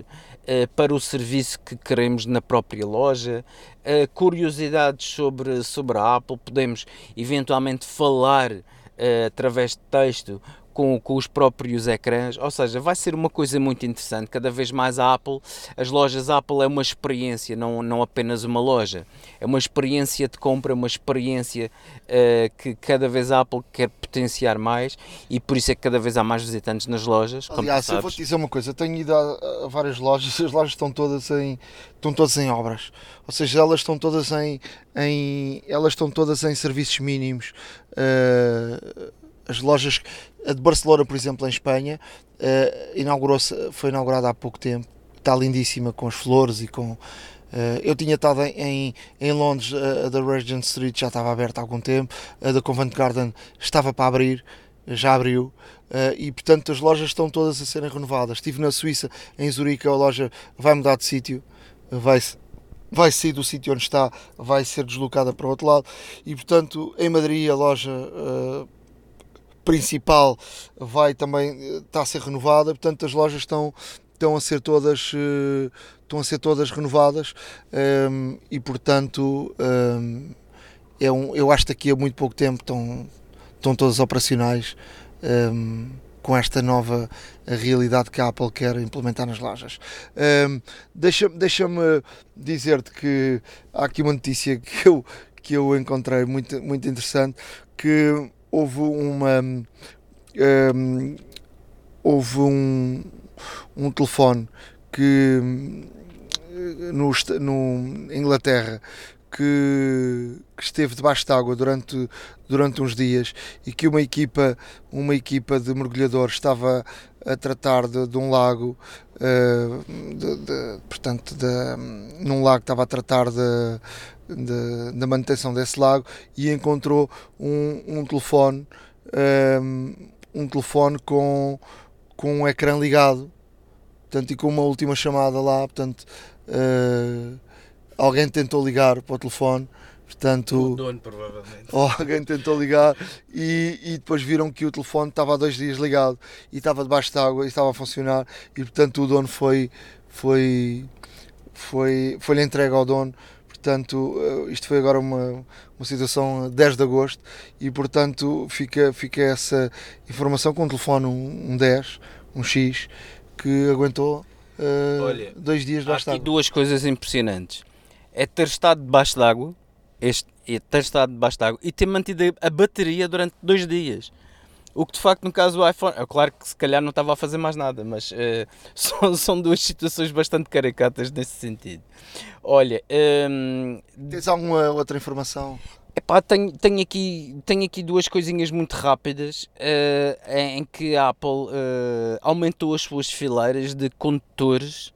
para o serviço que queremos na própria loja, uh, curiosidades sobre, sobre a Apple, podemos eventualmente falar uh, através de texto com, com os próprios ecrãs, ou seja, vai ser uma coisa muito interessante. Cada vez mais a Apple, as lojas Apple é uma experiência, não, não apenas uma loja, é uma experiência de compra, uma experiência uh, que cada vez a Apple quer potenciar mais e por isso é que cada vez há mais visitantes nas lojas. Aliás, eu vou-te dizer uma coisa, tenho ido a, a, várias lojas, as lojas estão todas em, estão todas em obras, ou seja, elas estão todas em, em elas estão todas em serviços mínimos. Uh, as lojas, a de Barcelona, por exemplo, em Espanha, uh, inaugurou foi inaugurada há pouco tempo, está lindíssima com as flores e com. Uh, eu tinha estado em, em Londres, a da Regent Street já estava aberta há algum tempo, a da Covent Garden estava para abrir, já abriu. Uh, e portanto as lojas estão todas a serem renovadas. Estive na Suíça, em Zurique, a loja vai mudar de sítio, vai, vai sair do sítio onde está, vai ser deslocada para o outro lado. E portanto, em Madrid, a loja uh, principal vai também está a ser renovada, portanto as lojas estão, estão a ser todas uh, estão a ser todas renovadas um, e portanto um, é um, eu acho que daqui a muito pouco tempo estão, estão todas operacionais um, com esta nova realidade que a Apple quer implementar nas lojas. Um, Deixa-me deixa dizer-te que há aqui uma notícia que eu, que eu encontrei muito, muito interessante, que houve uma... Um, houve um, um telefone que no, no Inglaterra que, que, esteve debaixo de água durante, durante uns dias e que uma equipa, uma equipa de mergulhadores estava a tratar de, de um lago, uh, de, de, portanto, num lago estava a tratar da manutenção desse lago e encontrou um, um telefone, um, eh, um telefone com, com um ecrã ligado, portanto, e com uma última chamada lá, portanto, uh, alguém tentou ligar para o telefone, portanto. O dono, provavelmente. (laughs) alguém tentou ligar e, e, depois viram que o telefone estava há dois dias ligado e estava debaixo de água e estava a funcionar e portanto o dono foi. foi foi, foi-lhe entregue ao dono portanto eh, isto foi agora uma, uma situação 10 de agosto e portanto fica, fica essa informação com um telefone um, um 10, um X que aguentou uh, Olha, dois dias debaixo aqui duas coisas impressionantes. É ter estado debaixo d'água, este, é ter estado debaixo d'água e ter mantido a bateria durante dois dias. O que de facto no caso do iPhone, é claro que se calhar não estava a fazer mais nada, mas uh, (laughs) são, são duas situações bastante caricatas nesse sentido. Olha, um, ehm, tens alguma outra informação? Epá, tenho, tenho, aqui, tenho aqui duas coisinhas muito rápidas uh, em que a Apple uh, aumentou as suas fileiras de condutores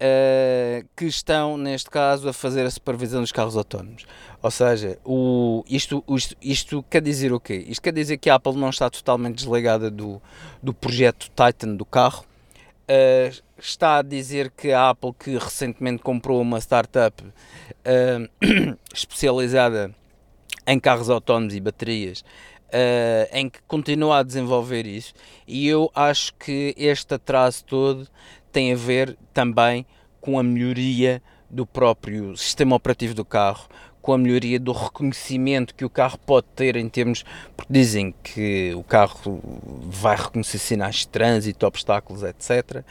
uh, que estão, neste caso, a fazer a supervisão dos carros autónomos. Ou seja, o, isto, isto, isto quer dizer o quê? Isto quer dizer que a Apple não está totalmente desligada do, do projeto Titan do carro. está a dizer que a Apple, que recentemente comprou uma startup (coughs) especializada em carros autónomos e baterias, uh, em que continua a desenvolver isso, e eu acho que este atraso todo tem a ver também com a melhoria do próprio sistema operativo do carro, com a melhoria do reconhecimento que o carro pode ter em termos, porque dizem que o carro vai reconhecer sinais de trânsito, obstáculos, etc.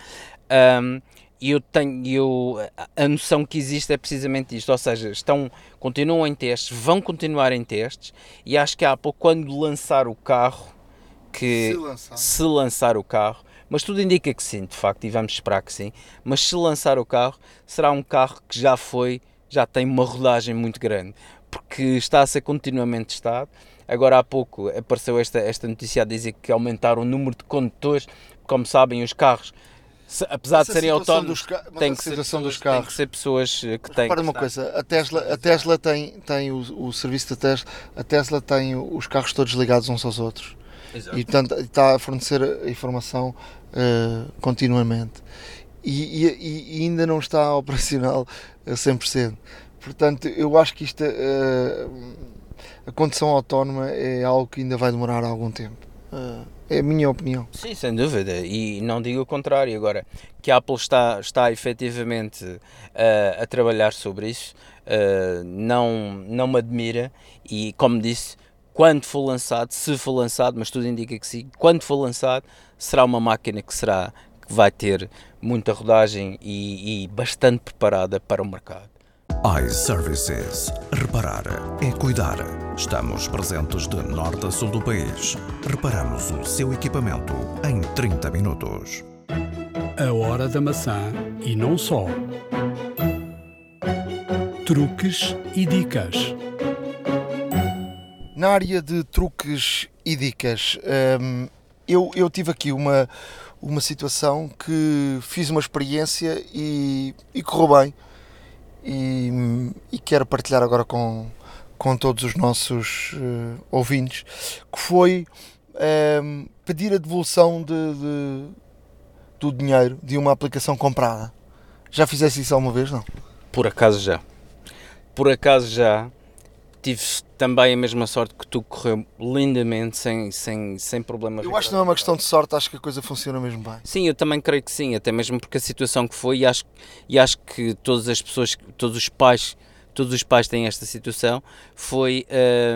Um, e eu tenho eu, a noção que existe é precisamente isto, ou seja, estão, continuam em testes, vão continuar em testes e acho que há pouco quando lançar o carro que se lançar. se lançar o carro, mas tudo indica que sim, de facto, e vamos esperar que sim, mas se lançar o carro, será um carro que já foi, já tem uma rodagem muito grande, porque está a ser continuamente testado. Agora há pouco apareceu esta, esta notícia a dizer que aumentaram o número de condutores, como sabem, os carros se, apesar de serem autónomos, tem que, ser pessoas, dos carros. tem que ser pessoas que têm. Repara uma coisa, a Tesla, a Tesla tem, tem o, o serviço da Tesla, a Tesla tem os carros todos ligados uns aos outros. Exato. E portanto está a fornecer informação uh, continuamente. E, e, e, ainda não está operacional a 100%. Portanto, eu acho que isto, uh, a condução autónoma é algo que ainda vai demorar algum tempo. Uh, é a minha opinião. Sim, sem dúvida, e não digo o contrário. Agora, que a Apple está, está efetivamente uh, a trabalhar sobre isso, uh, não, não me admira. E, como disse, quando for lançado, se for lançado, mas tudo indica que sim, quando for lançado, será uma máquina que será que vai ter muita rodagem e, e bastante preparada para o mercado iServices. Reparar é cuidar. Estamos presentes de norte a sul do país. Reparamos o seu equipamento em 30 minutos. A hora da maçã e não só. Truques e dicas. Na área de truques e dicas, hum, eu, eu tive aqui uma, uma situação que fiz uma experiência e, e correu bem e, e quero partilhar agora com, com todos os nossos uh, ouvintes, que foi ehm, pedir a devolução de, de, do dinheiro de uma aplicação comprada. Já fizeste isso alguma vez, não? Por acaso já. Por acaso já. Tive também a mesma sorte que tu, correu lindamente, sem, sem, sem problema. Eu acho que não é uma questão de sorte, acho que a coisa funciona mesmo bem. Sim, eu também creio que sim, até mesmo porque a situação que foi, e acho, e acho que todas as pessoas, todos os pais, todos os pais têm esta situação, foi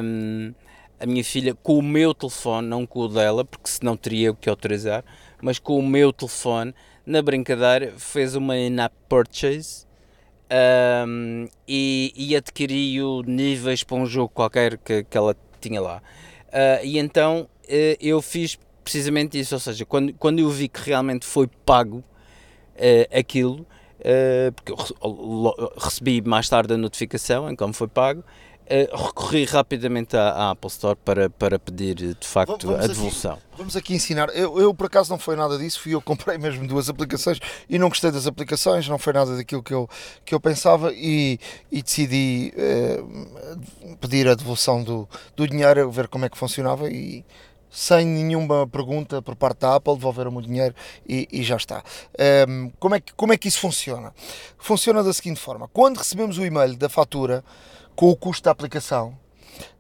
hum, a minha filha com o meu telefone, não com o dela, porque senão teria eu que autorizar, mas com o meu telefone, na brincadeira, fez uma in-app purchase um, e, e adquiriu níveis para um jogo qualquer que, que ela tinha lá. Uh, e então uh, eu fiz precisamente isso, ou seja, quando, quando eu vi que realmente foi pago uh, aquilo, porque eu recebi mais tarde a notificação em como foi pago, recorri rapidamente à, Apple Store para, para pedir de facto vamos a devolução. Aqui, vamos aqui ensinar. Eu, eu, por acaso não foi nada disso, fui eu que comprei (laughs) mesmo duas aplicações e não gostei das aplicações, não foi nada daquilo que eu, que eu pensava e, e decidi uh, pedir a devolução do, do dinheiro, ver como é que funcionava e sem nenhuma pergunta por parte da Apple, devolveram-me o dinheiro e, e já está. Um, ehm, como, é que, como é que isso funciona? Funciona da seguinte forma: quando recebemos o e-mail da fatura com o custo da aplicação,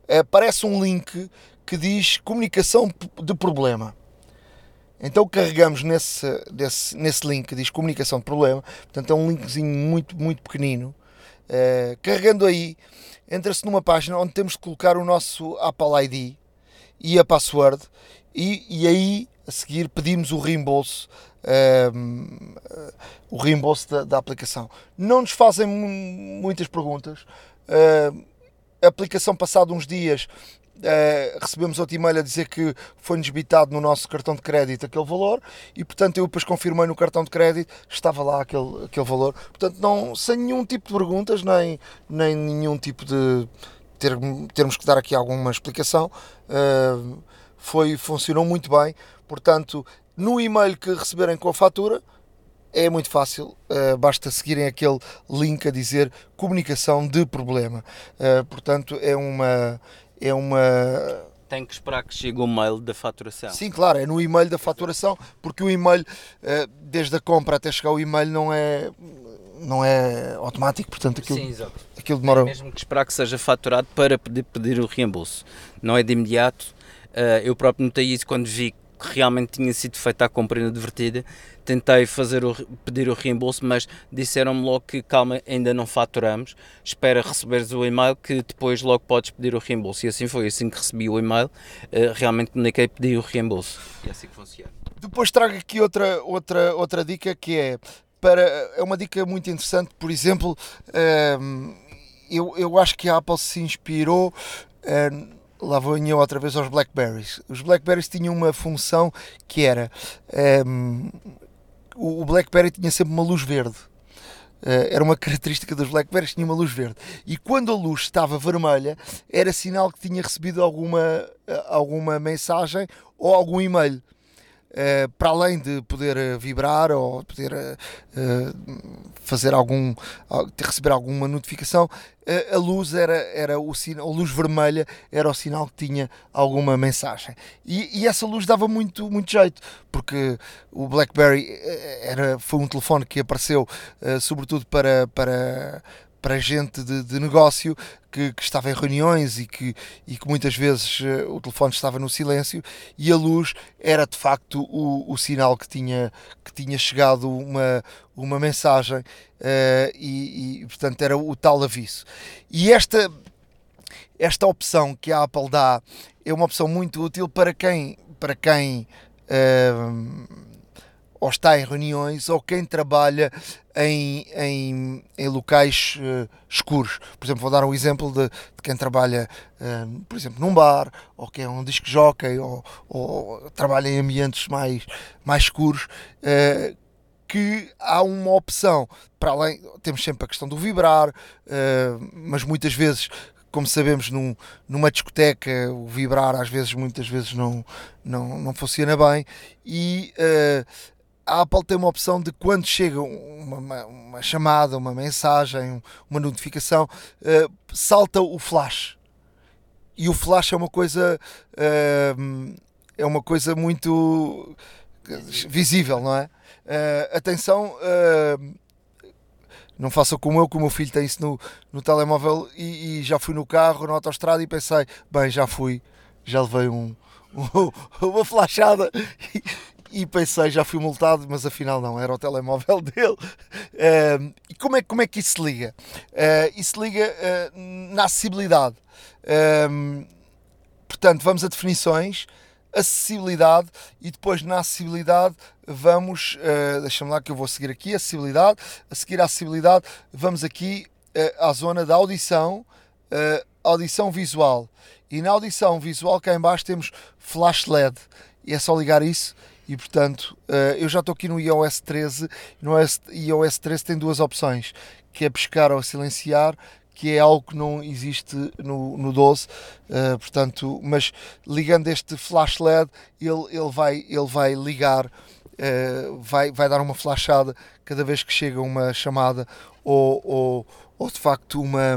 aparece um link que diz comunicação de problema. Então carregamos nesse, nesse, nesse link que diz comunicação de problema, portanto é um linkzinho muito, muito pequenino. Uh, carregando aí, entra-se numa página onde temos de colocar o nosso Apple ID e a password, e, e aí a seguir pedimos o reembolso, uh, o reembolso da, da, aplicação. Não nos fazem muitas perguntas, Uh, aplicação, passado uns dias, uh, recebemos outro e-mail a dizer que foi-nos no nosso cartão de crédito aquele valor e, portanto, eu depois confirmei no cartão de crédito, estava lá aquele, aquele valor. Portanto, não, sem nenhum tipo de perguntas, nem, nem nenhum tipo de ter, termos que dar aqui alguma explicação. Uh, foi, funcionou muito bem. Portanto, no e-mail que receberem com a fatura, é muito fácil, uh, basta seguirem aquele link a dizer comunicação de problema. Uh, portanto, é uma. É uma tem que esperar que chegue o mail da faturação. Sim, claro, é no e-mail da faturação, porque o e-mail, eh, desde a compra até chegar o e-mail, não é, não é automático, portanto aquilo, Sim, exato. aquilo demora. É mesmo que esperar que seja faturado para pedir, pedir o reembolso. Não é de imediato. Eu próprio notei isso quando vi que realmente tinha sido feita a compra inadvertida. Tentei fazer o, pedir o reembolso, mas disseram-me logo que calma, ainda não faturamos. Espera receberes o e-mail que depois logo podes pedir o reembolso. E assim foi, assim que recebi o e-mail, eh, realmente comuniquei e pedi o reembolso. E é assim que funciona. Depois trago aqui outra, outra, outra dica que é para é uma dica muito interessante, por exemplo, ehm, eu, eu acho que a Apple se inspirou ehm, lá vou eu outra vez aos Blackberries. Os Blackberries tinham uma função que era um, ehm, o Blackberry tinha sempre uma luz verde. Uh, era uma (laughs) característica dos Blackberries, tinha uma luz verde. E quando a luz estava vermelha, era sinal que tinha recebido alguma, uh, alguma mensagem ou algum e-mail. Uh, para além de poder uh, vibrar ou poder uh, fazer algum receber alguma notificação a luz era era o sinal a luz vermelha era o sinal que tinha alguma mensagem. E, e, essa luz dava muito muito jeito porque o BlackBerry era foi um telefone que apareceu sobretudo para para para gente de, de negócio que, que, estava em reuniões e que, e que muitas vezes uh, o telefone estava no silêncio e a luz era de facto o, o sinal que tinha, que tinha chegado uma, uma mensagem uh, e, e, portanto era o tal aviso. E esta, esta opção que a Apple dá é uma opção muito útil para quem, para quem uh, ou está em reuniões ou quem trabalha em, em, em locais uh, escuros. Por exemplo, vou dar um exemplo de, de quem trabalha, uh, por exemplo, num bar, ou que é um disco jockey, ou, ou trabalha em ambientes mais, mais escuros, uh, que há uma opção, para além, temos sempre a questão do vibrar, mas muitas vezes como sabemos, num, numa discoteca, o vibrar às vezes, muitas vezes não, não, não funciona bem e uh, a Apple tem uma opção de quando chega uma, uma, chamada, uma mensagem, uma notificação, uh, salta o flash. E o flash é uma coisa uh, é uma coisa muito visível, não é? Uh, atenção, Não façam como eu, que o meu filho tem isso no, no telemóvel e, e já fui no carro, na autostrada e pensei, bem, já fui, já levei um, um (laughs) uma flashada e pensei, já fui multado, mas afinal não, era o telemóvel (laughs) dele. Uh, e como é, como é que isso se liga? Uh, isso liga uh, na acessibilidade. portanto, vamos a definições, acessibilidade e depois na acessibilidade vamos, uh, deixa-me lá que eu vou seguir aqui, acessibilidade, a seguir a acessibilidade vamos aqui uh, à zona da audição, uh, audição visual e na audição visual cá em baixo temos flash LED e é só ligar isso e portanto eu já estou aqui no iOS 13 no iOS 13 tem duas opções que é pescar ou silenciar que é algo que não existe no, no 12, uh, portanto, mas ligando este flash LED, ele, ele, vai, ele vai ligar, uh, vai, vai dar uma flashada cada vez que chega uma chamada ou, ou, ou de facto uma,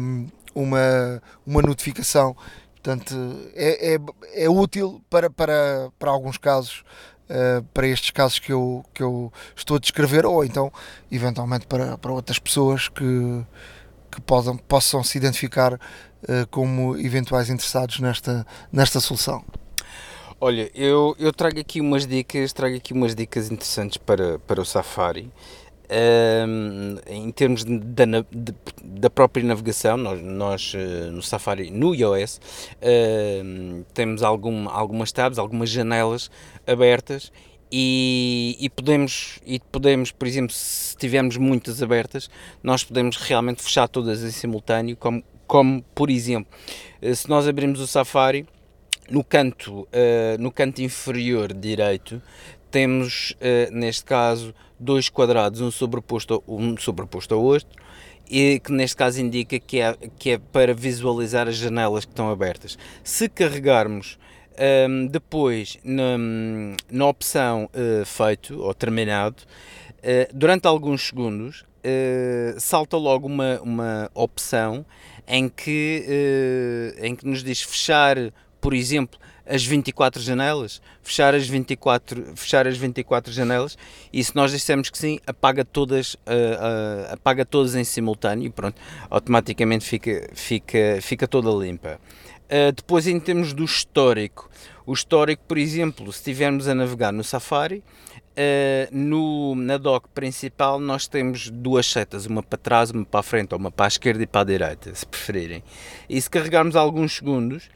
uma, uma notificação. Portanto, é, é, é útil para, para, para alguns casos, Uh, para estes casos que eu, que eu estou a descrever, ou então, eventualmente, para, para outras pessoas que, que possam, possam se identificar uh, como eventuais interessados nesta, nesta solução. Olha, eu, eu trago aqui umas dicas, trago aqui umas dicas interessantes para, para o Safari. Um, em termos de, da própria navegação, nós, nós uh, no Safari, no iOS, uh, temos algum, algumas tabs, algumas janelas abertas e, e, podemos, e podemos, por exemplo, se tivermos muitas abertas, nós podemos realmente fechar todas em simultâneo, como, como por exemplo, eh, se nós abrirmos o Safari, no canto, uh, no canto inferior direito, temos, uh, neste caso, dois quadrados, um sobreposto, um sobreposto ao outro, e que neste caso indica que é, que é para visualizar as janelas que estão abertas. Se carregarmos um, depois, na, na opção uh, feito ou terminado, uh, durante alguns segundos, uh, salta logo uma, uma opção em que, em que nos diz fechar, por exemplo, as 24 janelas, fechar as 24, fechar as 24 janelas e se nós dissermos que sim, apaga todas, uh, uh, apaga todas em simultâneo e pronto, automaticamente fica, fica, fica toda limpa. Uh, depois, em termos do histórico, o histórico, por exemplo, se estivermos a navegar no Safari, uh, no, na dock principal nós temos duas setas, uma para trás, uma para a frente, ou uma para a esquerda e para a direita, se preferirem. E se carregarmos alguns segundos,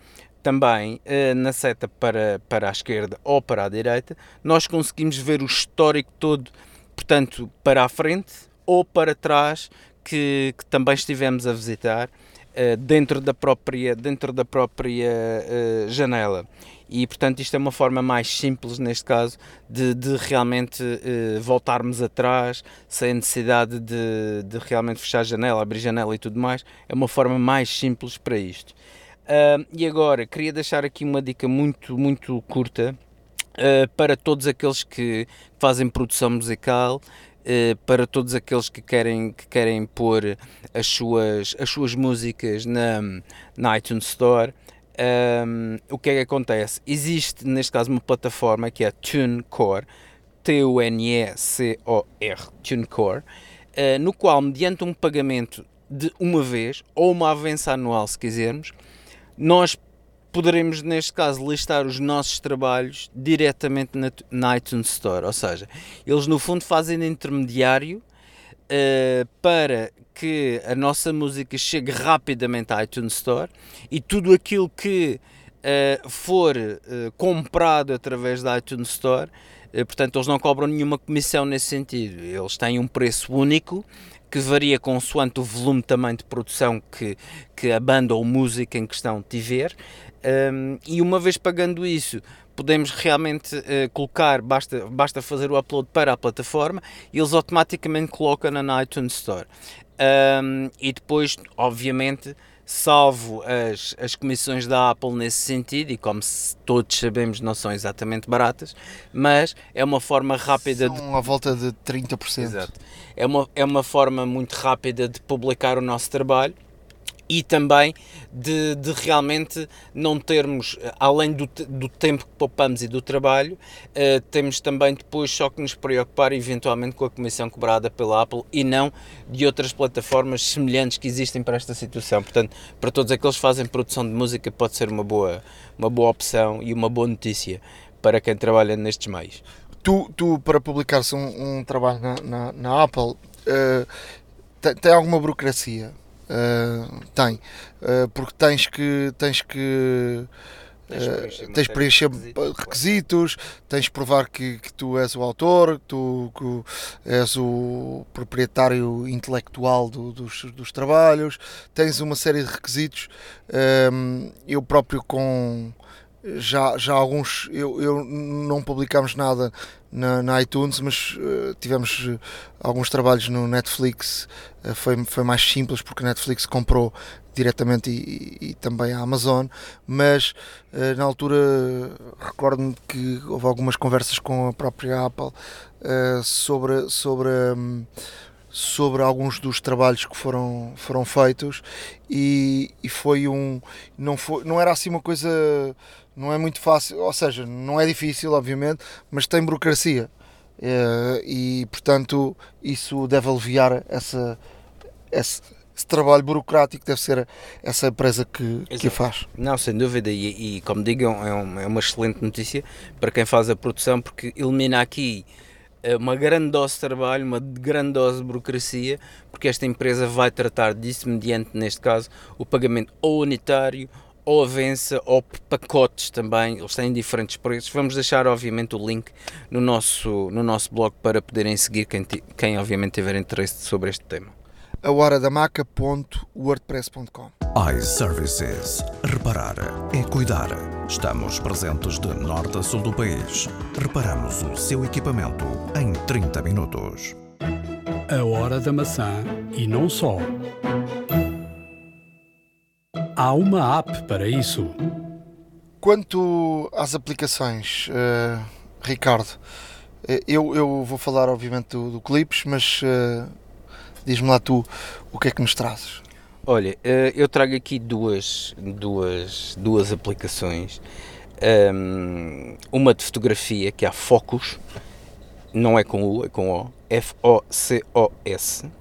também uh, na seta para, para a esquerda ou para a direita, nós conseguimos ver o histórico todo, portanto, para a frente ou para trás, que, que também estivemos a visitar uh, dentro da própria, dentro da própria uh, janela. E portanto, isto é uma forma mais simples, neste caso, de, de realmente voltarmos atrás sem necessidade de, de realmente fechar a janela, abrir janela e tudo mais. É uma forma mais simples para isto. E agora, queria deixar aqui uma dica muito, muito curta. Uh, para todos aqueles que fazem produção musical, eh, para todos aqueles que querem, que querem pôr as suas, as suas músicas na, na iTunes Store. Um, o que é que acontece? Existe, neste caso, uma plataforma que é TuneCore, T-U-N-E-C-O-R, TuneCore, uh, no qual, mediante um pagamento de uma vez ou uma avança anual, se quisermos, nós poderemos, neste caso, listar os nossos trabalhos diretamente na, na iTunes Store. Ou seja, eles no fundo fazem de intermediário uh, para que a nossa música chegue rapidamente à iTunes Store e tudo aquilo que uh, for uh, comprado através da iTunes Store, portanto, eles não cobram nenhuma comissão nesse sentido. Eles têm um preço único que varia consoante o volume também de produção que, que a banda ou música em questão tiver, um, e uma vez pagando isso, podemos realmente uh, colocar, basta, basta fazer o upload para a plataforma e eles automaticamente colocam na iTunes Store. Um, e depois, obviamente, salvo as, as comissões da Apple nesse sentido, e como todos sabemos não são exatamente baratas, mas é uma forma rápida são de... à volta de 30%. Exato. É uma, é uma forma muito rápida de publicar o nosso trabalho e também de, de, realmente não termos, além do, do, tempo que poupamos e do trabalho, uh, temos também depois só que nos preocupar eventualmente com a comissão cobrada pela Apple e não de outras plataformas semelhantes que existem para esta situação. Portanto, para todos aqueles que fazem produção de música, pode ser uma boa, uma boa opção e uma boa notícia para quem trabalha nestes meios. Tu, tu para publicares um, um trabalho na, na, na Apple, uh, tem, tem alguma burocracia? Uh, tem, uh, porque tens que tens que uh, tens preencher requisitos, requisitos, tens de provar que, que, tu és o autor, que tu que és o proprietário intelectual do, dos, dos trabalhos, tens uma série de requisitos. eu próprio com já, já alguns, eu, eu não publicámos nada na, na iTunes, mas uh, tivemos uh, alguns trabalhos no Netflix, uh, foi, foi mais simples porque a Netflix comprou diretamente e, e, e também a Amazon, mas na altura recordo-me que houve algumas conversas com a própria Apple sobre, sobre um, sobre alguns dos trabalhos que foram, foram feitos e, e foi um não foi não era assim uma coisa não é muito fácil ou seja não é difícil obviamente mas tem burocracia eh, e portanto isso deve aliviar essa esse, esse trabalho burocrático deve ser essa empresa que, que a faz. Não, sem dúvida, e, e como digo, é, um, é uma excelente notícia para quem faz a produção, porque elimina aqui é uma grande dose de trabalho, uma grande dose de burocracia, porque esta empresa vai tratar disso mediante, neste caso, o pagamento ou unitário, ou avança, ou pacotes também, eles têm diferentes preços. Vamos deixar, obviamente, o link no nosso, no nosso blog para poderem seguir quem, quem obviamente, tiver interesse sobre este tema. A hora da maca.wordpress.com iServices. Reparar é cuidar. Estamos presentes de norte a sul do país. Reparamos o seu equipamento em 30 minutos. A hora da maçã e não só. Há uma app para isso. Quanto às aplicações, uh, Ricardo, uh, eu, eu vou falar obviamente do, do Clips, mas uh, diz-me lá tu o que é que nos trazes. Olha, eh, eu trago aqui duas, duas, duas aplicações. Ehm, uma de fotografia que é a Focus, não é com U, é com O, F-O-C-O-S, eh,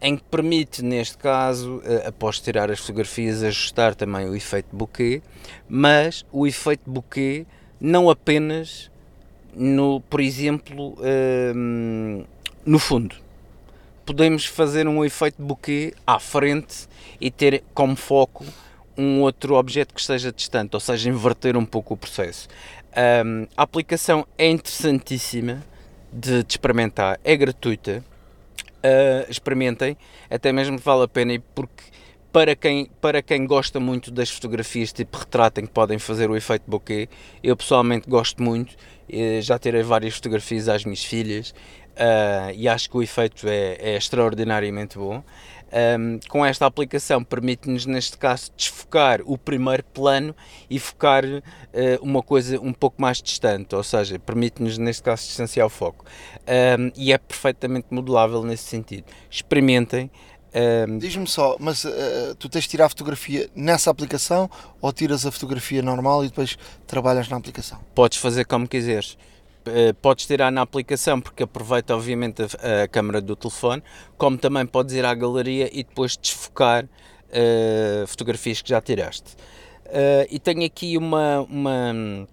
em que permite, neste caso, eh, após tirar as fotografias, ajustar também o efeito bokeh, mas o efeito bokeh não apenas no, por exemplo, ehm, no fundo podemos fazer um efeito bokeh à frente e ter como foco um outro objeto que esteja distante, ou seja, inverter um pouco o processo. Um, a aplicação é interessantíssima de, de experimentar, é gratuita, uh, experimentem, até mesmo vale a pena porque para quem, para quem gosta muito das fotografias tipo retrato em que podem fazer o efeito bokeh, eu pessoalmente gosto muito, já tirei várias fotografias às minhas filhas uh, e acho que o efeito é, é extraordinariamente bom. Um, com esta aplicação permite-nos, neste caso, desfocar o primeiro plano e focar uh, uma coisa um pouco mais distante, ou seja, permite-nos, neste caso, distanciar o foco. Um, e é perfeitamente modulável nesse sentido. Experimentem. Um, Diz-me só, mas uh, tu tens de tirar a fotografia nessa aplicação ou tiras a fotografia normal e depois trabalhas na aplicação? Podes fazer como quiseres. Eh, podes tirar na aplicação porque aproveita obviamente a, a, câmera do telefone, como também podes ir à galeria e depois desfocar uh, fotografias que já tiraste. Uh, e tenho aqui uma, uma,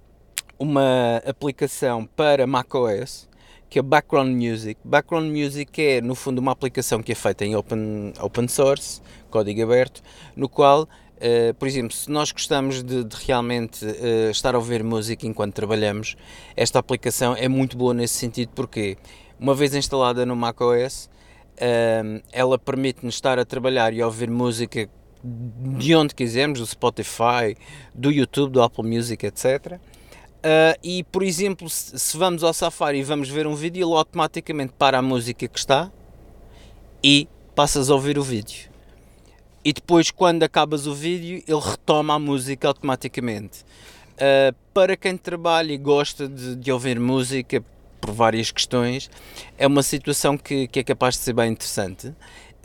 uma aplicação para macOS que é Background Music. Background Music é no fundo uma aplicação que é feita em open, open source, código aberto, no qual Uh, por exemplo, se nós gostamos de, de realmente uh, estar a ouvir música enquanto trabalhamos, esta aplicação é muito boa nesse sentido. Porque, uma vez instalada no macOS, uh, ela permite-nos estar a trabalhar e ouvir música de onde quisermos, do Spotify, do YouTube, do Apple Music, etc. e, por exemplo, se, se vamos ao Safari e vamos ver um vídeo, ele automaticamente para a música que está e passas a ouvir o vídeo e depois quando acabas o vídeo ele retoma a música automaticamente. Uh, para quem trabalha e gosta de, de, ouvir música por várias questões, é uma situação que, que é capaz de ser bem interessante.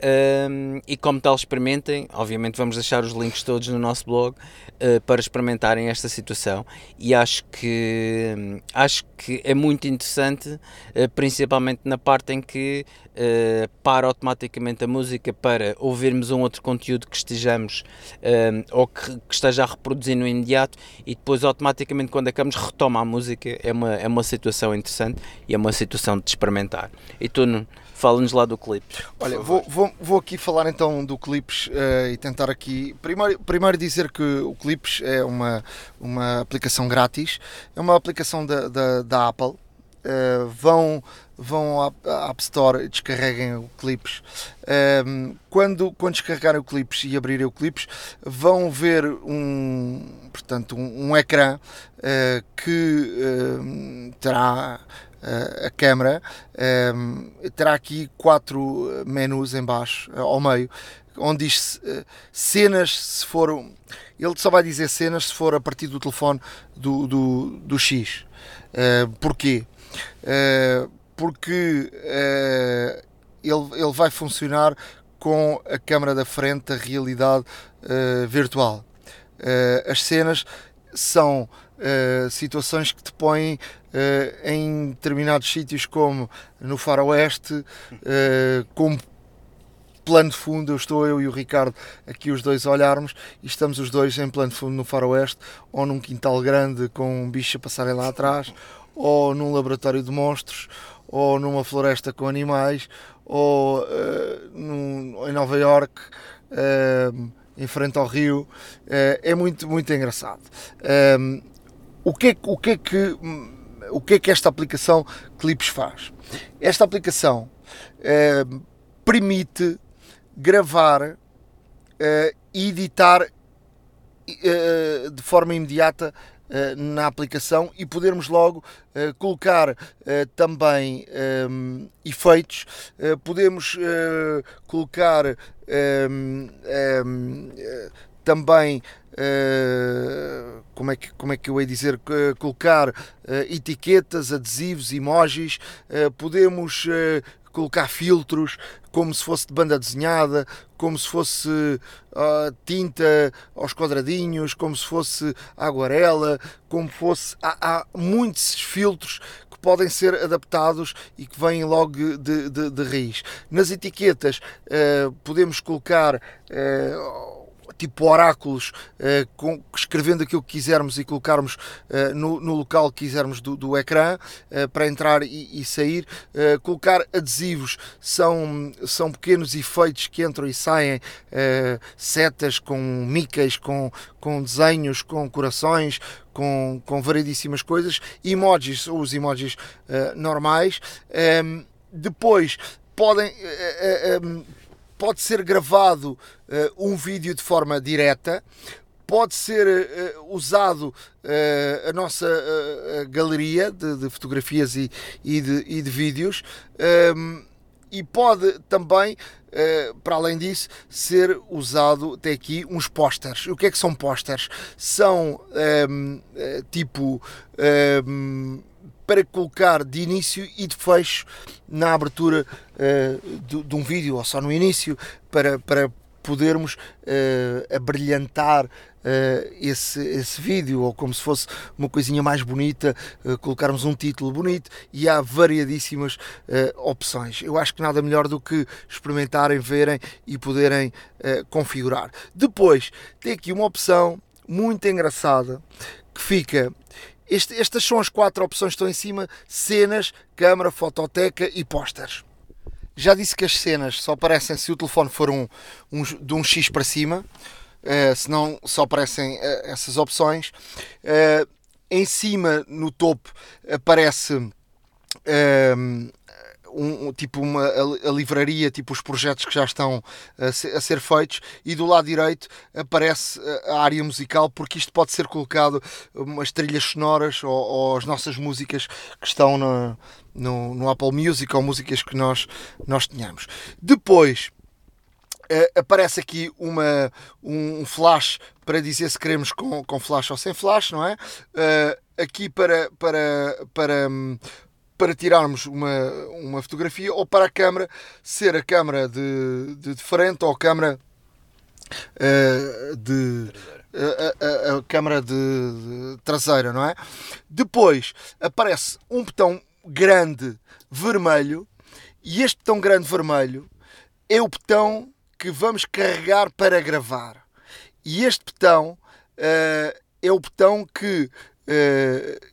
Um, e como tal experimentem, obviamente vamos deixar os links todos no nosso blog uh, para experimentarem esta situação. E acho que um, acho que é muito interessante uh, principalmente na parte em que uh, para automaticamente a música para ouvirmos um outro conteúdo que estejamos um, ou que, que, esteja a reproduzir no imediato e depois automaticamente quando acabamos retoma a música. É uma, é uma situação interessante e é uma situação de experimentar. E tu Fala-nos lá do Clips. Olha, vou, vou, vou, aqui falar então do Clips uh, e tentar aqui. Primeiro, primeiro dizer que o Clips é uma, uma aplicação grátis, é uma aplicação da, da, da Apple. Uh, vão vão à, à App Store e descarreguem o Clips. Um, ehm, quando, quando descarregarem o Clips e abrirem o Clips, vão ver um, portanto, um, um ecrã uh, que uh, terá a câmera um, terá aqui quatro menus em baixo, ao meio, onde diz cenas se for. Ele só vai dizer cenas se for a partir do telefone do, do, do X. Porquê? Porque ele, ele vai funcionar com a câmera da frente, a realidade virtual. as cenas são uh, situações que te põem uh, em determinados sítios, como no faroeste, uh, como plano de fundo, eu estou eu e o Ricardo aqui os dois a olharmos e estamos os dois em plano de fundo no faroeste, ou num quintal grande com um bicho a passarem lá atrás, ou num laboratório de monstros, ou numa floresta com animais, ou uh, num, em Nova York. Uh, em frente ao rio, é muito, muito engraçado. O que é, o que, é que o que é que esta aplicação Clips faz? Esta aplicação eh, permite gravar e eh, editar eh, de forma imediata na aplicação e podermos logo colocar também efeitos, podemos colocar também Uh, como, é que, como é que eu ia dizer, uh, colocar uh, etiquetas, adesivos, emojis, podemos colocar filtros como se fosse de banda desenhada, como se fosse tinta aos quadradinhos, como se fosse aguarela, como fosse. Há, há muitos filtros que podem ser adaptados e que vêm logo de, de, de raiz. Nas etiquetas podemos colocar tipo oráculos, uh, com, escrevendo aquilo que quisermos e colocarmos uh, no, no, local que quisermos do, do ecrã uh, para entrar e, e sair. colocar adesivos são, são pequenos efeitos que entram e saem, setas com micas, com, com desenhos, com corações, com, com variedíssimas coisas, emojis, ou os emojis normais. Um, ehm, depois podem pode ser gravado uh, um vídeo de forma direta, pode ser uh, usado uh, a nossa galeria de, de, fotografias e, e, de, e de vídeos um, ehm, e pode também, para além disso, ser usado até aqui uns pósteres. O que é que são pósteres? São um, ehm, tipo um, ehm, para colocar de início e de fecho na abertura uh, de, de, um vídeo ou só no início para, para podermos uh, abrilhantar uh, esse, esse vídeo ou como se fosse uma coisinha mais bonita, uh, colocarmos um título bonito e há variadíssimas opções. Eu acho que nada melhor do que experimentarem, verem e poderem configurar. Depois tem aqui uma opção muito engraçada que fica este, estas são as quatro opções que estão em cima: cenas, câmara, fototeca e pósteres. Já disse que as cenas só aparecem se o telefone for um, um de um X para cima, uh, senão só aparecem uh, essas opções. Uh, em cima, no topo, aparece tipo uma, a, a, livraria, tipo os projetos que já estão a ser, a ser, feitos, e do lado direito aparece a área musical, porque isto pode ser colocado umas trilhas sonoras ou, ou as nossas músicas que estão no, no, no, Apple Music ou músicas que nós, nós tenhamos. Depois. Uh, aparece aqui uma, um flash para dizer se queremos com, com flash ou sem flash, não é? Uh, aqui para, para, para, para tirarmos uma, uma fotografia ou para a câmara ser a câmara de, de, de frente ou a câmara uh, de a, a, a, câmara de, de, traseira, não é? Depois aparece um botão grande vermelho e este botão grande vermelho é o botão que vamos carregar para gravar. E este botão uh, é o botão que uh,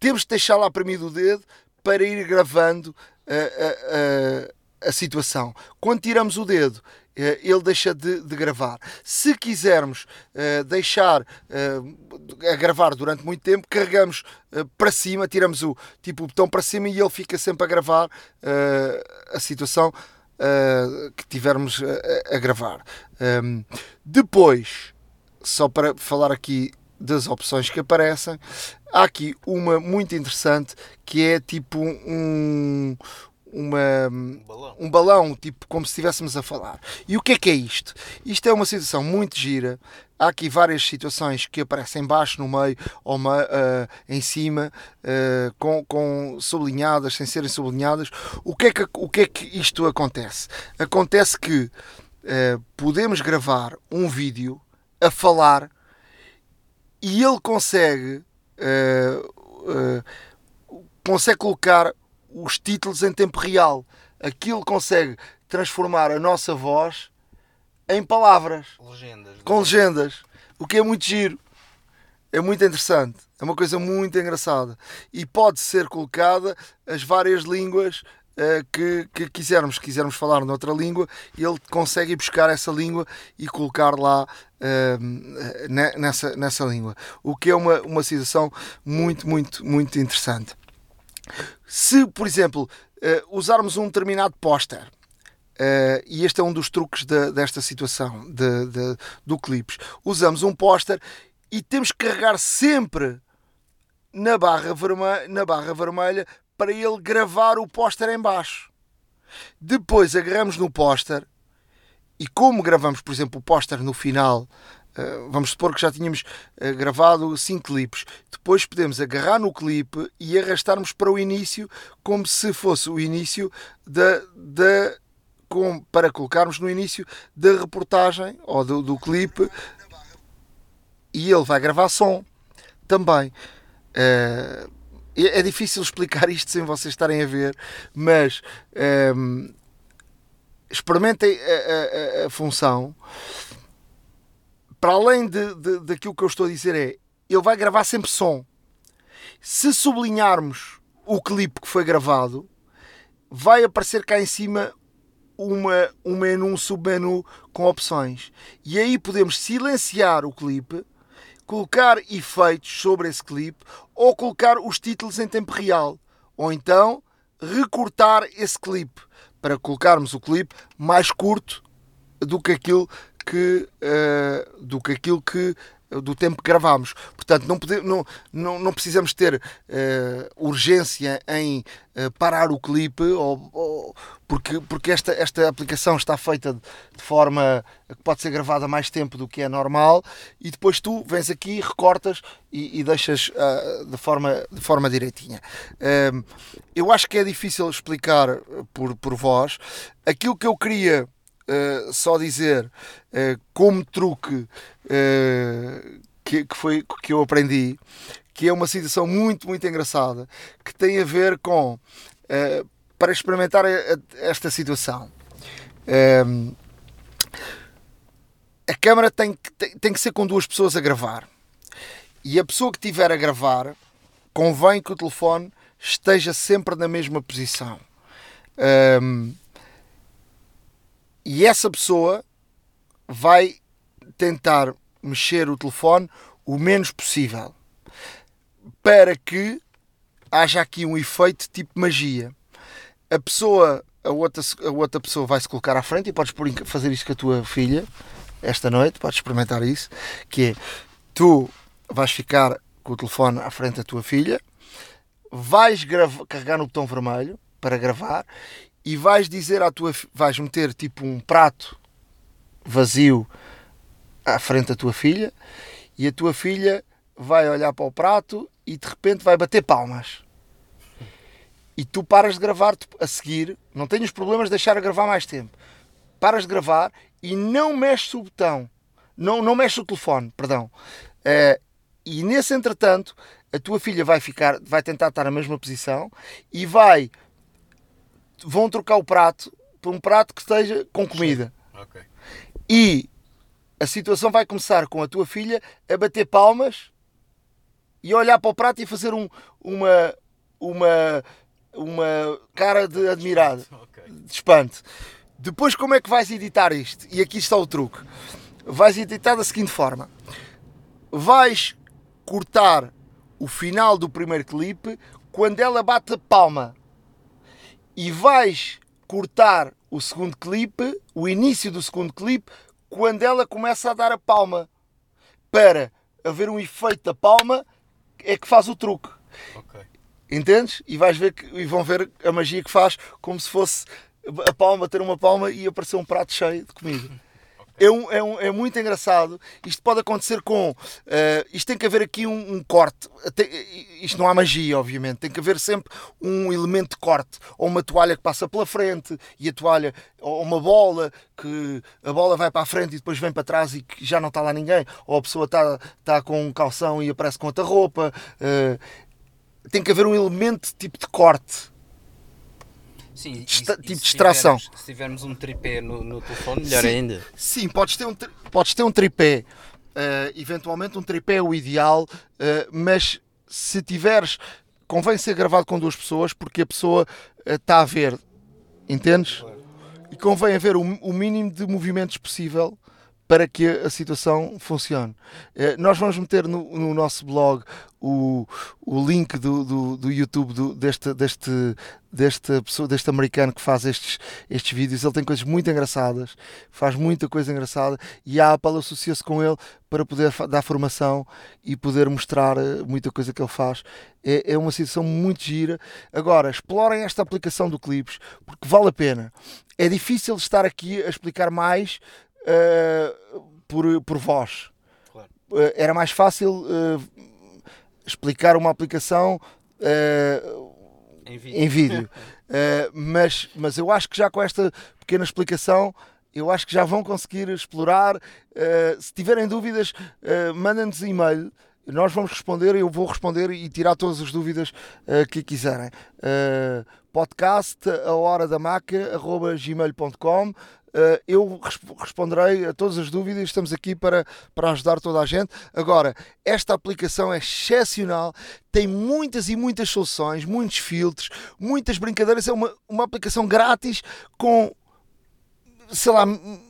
temos de deixar lá para mim do dedo para ir gravando a, a, a, situação. Quando tiramos o dedo, eh, ele deixa de, de gravar. Se quisermos uh, deixar uh, a gravar durante muito tempo, carregamos uh, para cima, tiramos o tipo o botão para cima e ele fica sempre a gravar a situação que tivermos a, a gravar. Um, depois, só para falar aqui das opções que aparecem, há aqui uma muito interessante que é tipo um, uma, um balão. um balão, tipo como se estivéssemos a falar. E o que é que é isto? Isto é uma situação muito gira. Há aqui várias situações que aparecem embaixo, no meio, ou uh, em cima, uh, com, com sublinhadas, sem serem sublinhadas. O que, é que, o que é que isto acontece? Acontece que uh, podemos gravar um vídeo a falar e ele consegue consegue colocar os títulos em tempo real. Aquilo consegue transformar a nossa voz em palavras. Legendas. Com legendas. O que é muito giro. É muito interessante. É uma coisa muito engraçada. E pode ser colocada as várias línguas que, que quisermos. Se quisermos falar noutra língua, ele consegue buscar essa língua e colocar lá uh, nessa, nessa língua. O que é uma, uma situação muito, muito, muito interessante. Se, por exemplo, uh, usarmos um determinado póster, uh, e este é um dos truques de, desta situação de, de, do clipes, usamos um póster e temos que carregar sempre na barra, vermelha, na barra vermelha para ele gravar o póster em baixo. Depois agarramos no póster e como gravamos, por exemplo, o póster no final eh, vamos supor que já tínhamos uh, gravado 5 clipes. Depois podemos agarrar no clipe e arrastarmos para o início, como se fosse o início da. da com, para colocarmos no início da reportagem ou do, do clipe e ele vai gravar som também. Uh, é, difícil explicar isto sem vocês estarem a ver, mas um, experimentem a, a, a função para além de, de, daquilo que eu estou a dizer, é ele vai gravar sempre som. Se sublinharmos o clipe que foi gravado, vai aparecer cá em cima uma, um menu, um submenu com opções. E aí podemos silenciar o clipe, colocar efeitos sobre esse clipe ou colocar os títulos em tempo real. Ou então recortar esse clipe para colocarmos o clipe mais curto do que aquilo que, uh, do que aquilo que do tempo que gravámos. Portanto, não, pode, não, não, não precisamos ter uh, urgência em uh, parar o clipe, ou, ou, porque, porque esta, esta aplicação está feita de forma que pode ser gravada mais tempo do que é normal, e depois tu vens aqui, recortas e, e deixas uh, de, forma, de forma direitinha. eu acho que é difícil explicar por, por voz. Aquilo que eu queria uh, só dizer uh, como truque uh, que, que, foi, que eu aprendi, que é uma situação muito, muito engraçada, que tem a ver com para experimentar esta situação. a câmera tem que, tem, tem que ser com duas pessoas a gravar. E a pessoa que estiver a gravar, convém que o telefone esteja sempre na mesma posição. Um, e essa pessoa vai tentar mexer o telefone o menos possível para que haja aqui um efeito tipo magia. A pessoa, a outra, a outra pessoa vai se colocar à frente e podes fazer isso com a tua filha esta noite, podes experimentar isso, que é tu vais ficar com o telefone à frente da tua filha, vais carregar no botão vermelho para gravar e vais dizer à tua vais meter tipo um prato vazio à frente da tua filha e a tua filha vai olhar para o prato e de repente vai bater palmas. e tu paras de gravar a seguir, não tenhas problemas de deixar a gravar mais tempo. Paras de gravar e não mexes o botão, não, não mexes o telefone, perdão. Uh, e nesse entretanto, a tua filha vai ficar, vai tentar estar na mesma posição e vai vão trocar o prato por um prato que esteja com comida. Okay. E a situação vai começar com a tua filha a bater palmas e olhar para o prato e fazer um, uma, uma, uma cara de admirado, (laughs) de espanto. Depois, como é que vais editar isto? E aqui está o truque. Vais editar da seguinte forma: vais cortar o final do primeiro clipe quando ela bate palma e vais cortar o segundo clipe, o início do segundo clipe, quando ela começa a dar a palma para haver um efeito da palma é que faz o truque. Okay. Entendes? E vais ver que, e vão ver a magia que faz como se fosse a palma ter uma palma e aparecer um prato cheio de comida. (laughs) É, um, é, um, é muito engraçado. Isto pode acontecer com. Uh, isto tem que haver aqui um, um corte. Tem, isto não há magia, obviamente. Tem que haver sempre um elemento de corte. Ou uma toalha que passa pela frente e a toalha. Ou uma bola que a bola vai para a frente e depois vem para trás e que já não está lá ninguém. Ou a pessoa está, está com um calção e aparece com outra roupa. Uh, tem que haver um elemento tipo de corte. Sim, e, tipo de distração. Se tivermos, se tivermos um tripé no, no telefone, melhor sim, ainda. Sim, podes ter um, podes ter um tripé. Uh, eventualmente um tripé é o ideal, uh, mas se tiveres, convém ser gravado com duas pessoas porque a pessoa está uh, a ver, entendes? E convém haver o, o mínimo de movimentos possível para que a situação funcione. Eh, nós vamos meter no, no nosso blog o, o link do, do, do YouTube do, deste, deste, deste, pessoa, deste americano que faz estes, estes vídeos. Ele tem coisas muito engraçadas, faz muita coisa engraçada e a Apple associa-se com ele para poder dar formação e poder mostrar eh, muita coisa que ele faz. É, é uma situação muito gira. Agora, explorem esta aplicação do Clips porque vale a pena. É difícil estar aqui a explicar mais uh, por, por voz. Claro. Uh, era mais fácil uh, explicar uma aplicação em vídeo. Em vídeo. (laughs) mas, mas eu acho que já com esta pequena explicação eu acho que já vão conseguir explorar. Uh, se tiverem dúvidas, uh, mandem-nos e-mail. Nós vamos responder, eu vou responder e tirar todas as dúvidas uh, que quiserem. podcast a hora da maca, arroba gmail.com Uh, eu responderei a todas as dúvidas. Estamos aqui para, para ajudar toda a gente. Agora, esta aplicação é excepcional, tem muitas e muitas soluções, muitos filtros, muitas brincadeiras. É uma, uma aplicação grátis com sei lá,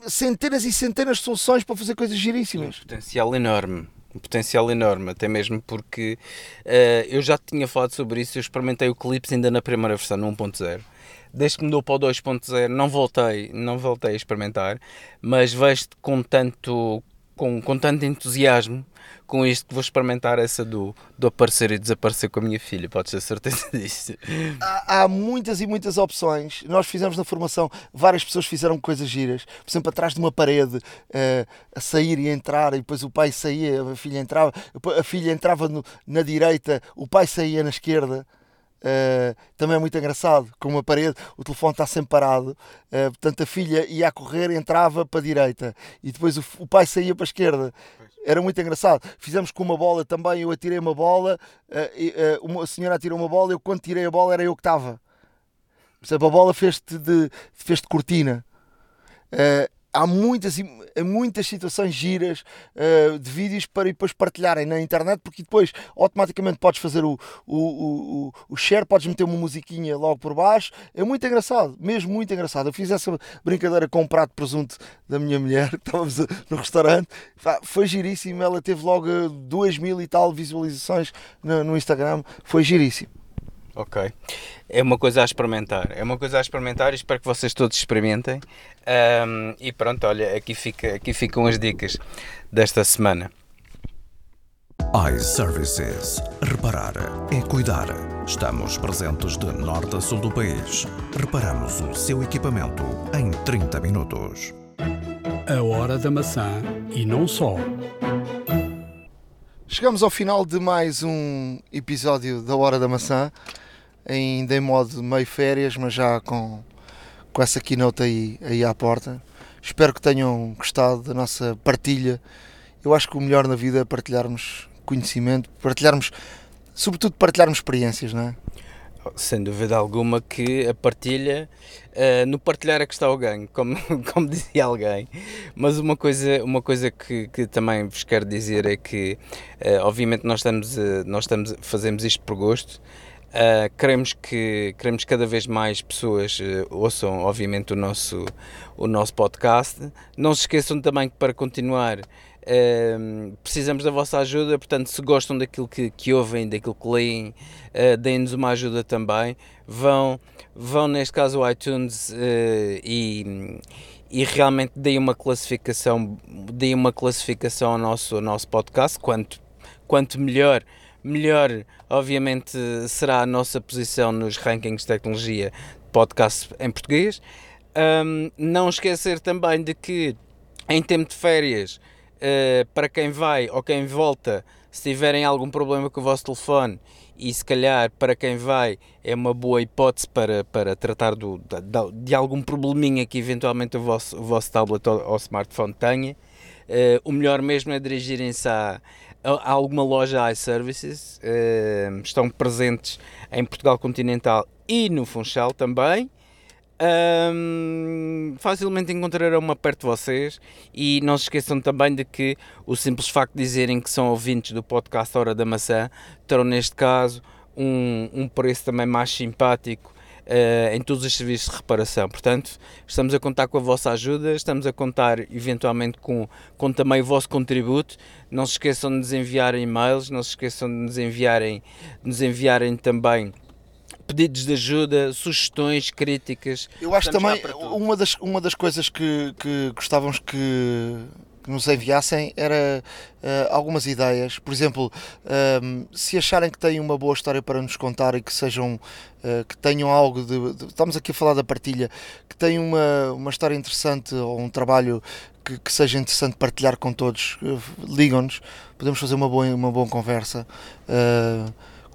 centenas e centenas de soluções para fazer coisas giríssimas. Um potencial enorme. Um potencial enorme, até mesmo porque uh, eu já tinha falado sobre isso. Eu experimentei o Clips ainda na primeira versão, no 1.0 desde que mudou para o 2.0 não voltei, não voltei a experimentar, mas vejo com tanto, com, com tanto entusiasmo com isto que vou experimentar essa do, do aparecer e desaparecer com a minha filha, podes ter certeza (laughs) disso. Há, há, muitas e muitas opções. Nós fizemos na formação, várias pessoas fizeram coisas giras, por exemplo, atrás de uma parede, uh, a sair e entrar, e depois o pai saía, a filha entrava, a filha entrava no, na direita, o pai saía na esquerda. Uh, também é muito engraçado, com uma parede, o telefone está sempre parado, uh, portanto a filha ia a correr, entrava para a direita e depois o, o pai saía para a esquerda. Era muito engraçado. Fizemos com uma bola também, eu atirei uma bola, uh, uma senhora atirou uma bola, eu quando tirei a bola era eu que estava. A bola fez-te de, fez de cortina há muitas, muitas situações giras uh, de vídeos para depois partilharem na internet, porque depois automaticamente podes fazer o, o, o, o share, podes meter uma musiquinha logo por baixo. É muito engraçado, mesmo muito engraçado. Eu fiz essa brincadeira com um prato de presunto da minha mulher, (laughs) estávamos no restaurante, foi giríssimo. Ela teve logo duas mil e tal visualizações no, no Instagram, foi giríssimo. Ok. É uma coisa a experimentar. É uma coisa a experimentar e espero que vocês todos experimentem. Um, e pronto, olha, aqui, fica, aqui ficam as dicas desta semana. iServices. Reparar é cuidar. Estamos presentes de norte a sul do país. Reparamos o seu equipamento em 30 minutos. A hora da maçã e não só. Chegamos ao final de mais um episódio da Hora da Maçã. Ainda em modo meio férias, mas já com, com essa keynote aí, aí à porta. Espero que tenham gostado da nossa partilha. Eu acho que o melhor na vida é partilharmos conhecimento, partilharmos, sobretudo partilharmos experiências, não é? Sem dúvida alguma que a partilha, uh, no partilhar é que está o ganho, como, (laughs) como dizia alguém. Mas uma coisa, uma coisa que, que também vos quero dizer é que, uh, obviamente, nós estamos, uh, nós estamos, fazemos isto por gosto. Uh, queremos que queremos cada vez mais pessoas uh, ouçam obviamente o nosso o nosso podcast. Não se esqueçam também que para continuar uh, precisamos da vossa ajuda. Portanto se gostam daquilo que, que ouvem daquilo que leem deem-nos uma ajuda também. Vão vão neste caso ao iTunes e e realmente deem uma classificação deem uma classificação ao nosso ao nosso podcast. Quanto quanto melhor melhor, obviamente, será a nossa posição nos rankings de tecnologia podcast em português. Um, não esquecer também de que, em tempo de férias, uh, para quem vai ou quem volta, se tiverem algum problema com o vosso telefone, e se calhar para quem vai é uma boa hipótese para, para tratar do, de, de algum probleminha que eventualmente o vosso, o vosso tablet ou, ou smartphone tenha, uh, o melhor mesmo é dirigirem-se a há alguma loja iServices, uh, estão presentes em Portugal Continental e no Funchal também. Um, facilmente encontrarão uma perto de vocês e não se esqueçam também de que o simples facto de dizerem que são ouvintes do podcast Hora da Maçã terão neste caso um, um preço também mais simpático uh, em todos os serviços de reparação. Portanto, estamos a contar com a vossa ajuda, estamos a contar eventualmente com, com também o vosso contributo. Não se esqueçam de nos enviar e-mails, não se esqueçam de nos enviarem, de nos enviarem também pedidos de ajuda, sugestões, críticas. Eu acho também uma das, uma das coisas que, que gostávamos que que nos enviassem era uh, algumas ideias. Por exemplo, ehm, se acharem que têm uma boa história para nos contar e que sejam uh, que tenham algo de, de, Estamos aqui a falar da partilha, que tenham uma, uma história interessante ou um trabalho que, que seja interessante partilhar com todos, uh, ligam-nos, podemos fazer uma boa, uma boa conversa.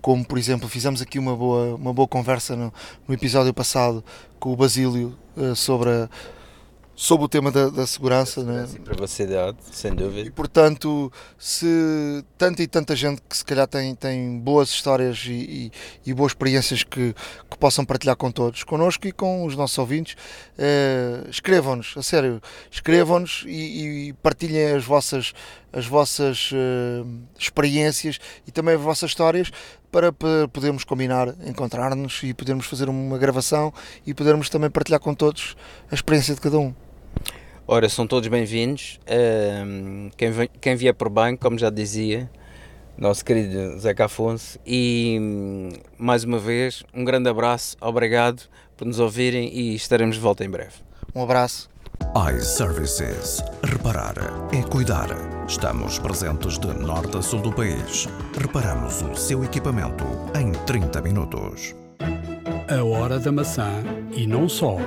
como por exemplo fizemos aqui uma boa, uma boa conversa no, no episódio passado com o Basílio sobre a, sobre o tema da, da segurança. Né? E privacidade, sem dúvida. E portanto, se tanta e tanta gente que se calhar tem, tem boas histórias e, e, e boas experiências que, que possam partilhar com todos, connosco e com os nossos ouvintes, eh, escrevam-nos, a sério, escrevam-nos e, e, partilhem as vossas, as vossas eh, experiências e também as vossas histórias para podermos combinar, encontrar-nos e podermos fazer uma gravação e podermos também partilhar com todos a experiência de cada um. Ora, são todos bem-vindos. quem, quem vier por bem, como já dizia nosso querido Zeca Afonso, e mais uma vez, um grande abraço, obrigado por nos ouvirem e estaremos de volta em breve. Um abraço. iServices. Reparar é cuidar. Estamos presentes de norte a sul do país. Reparamos o seu equipamento em 30 minutos. A hora da maçã e não só.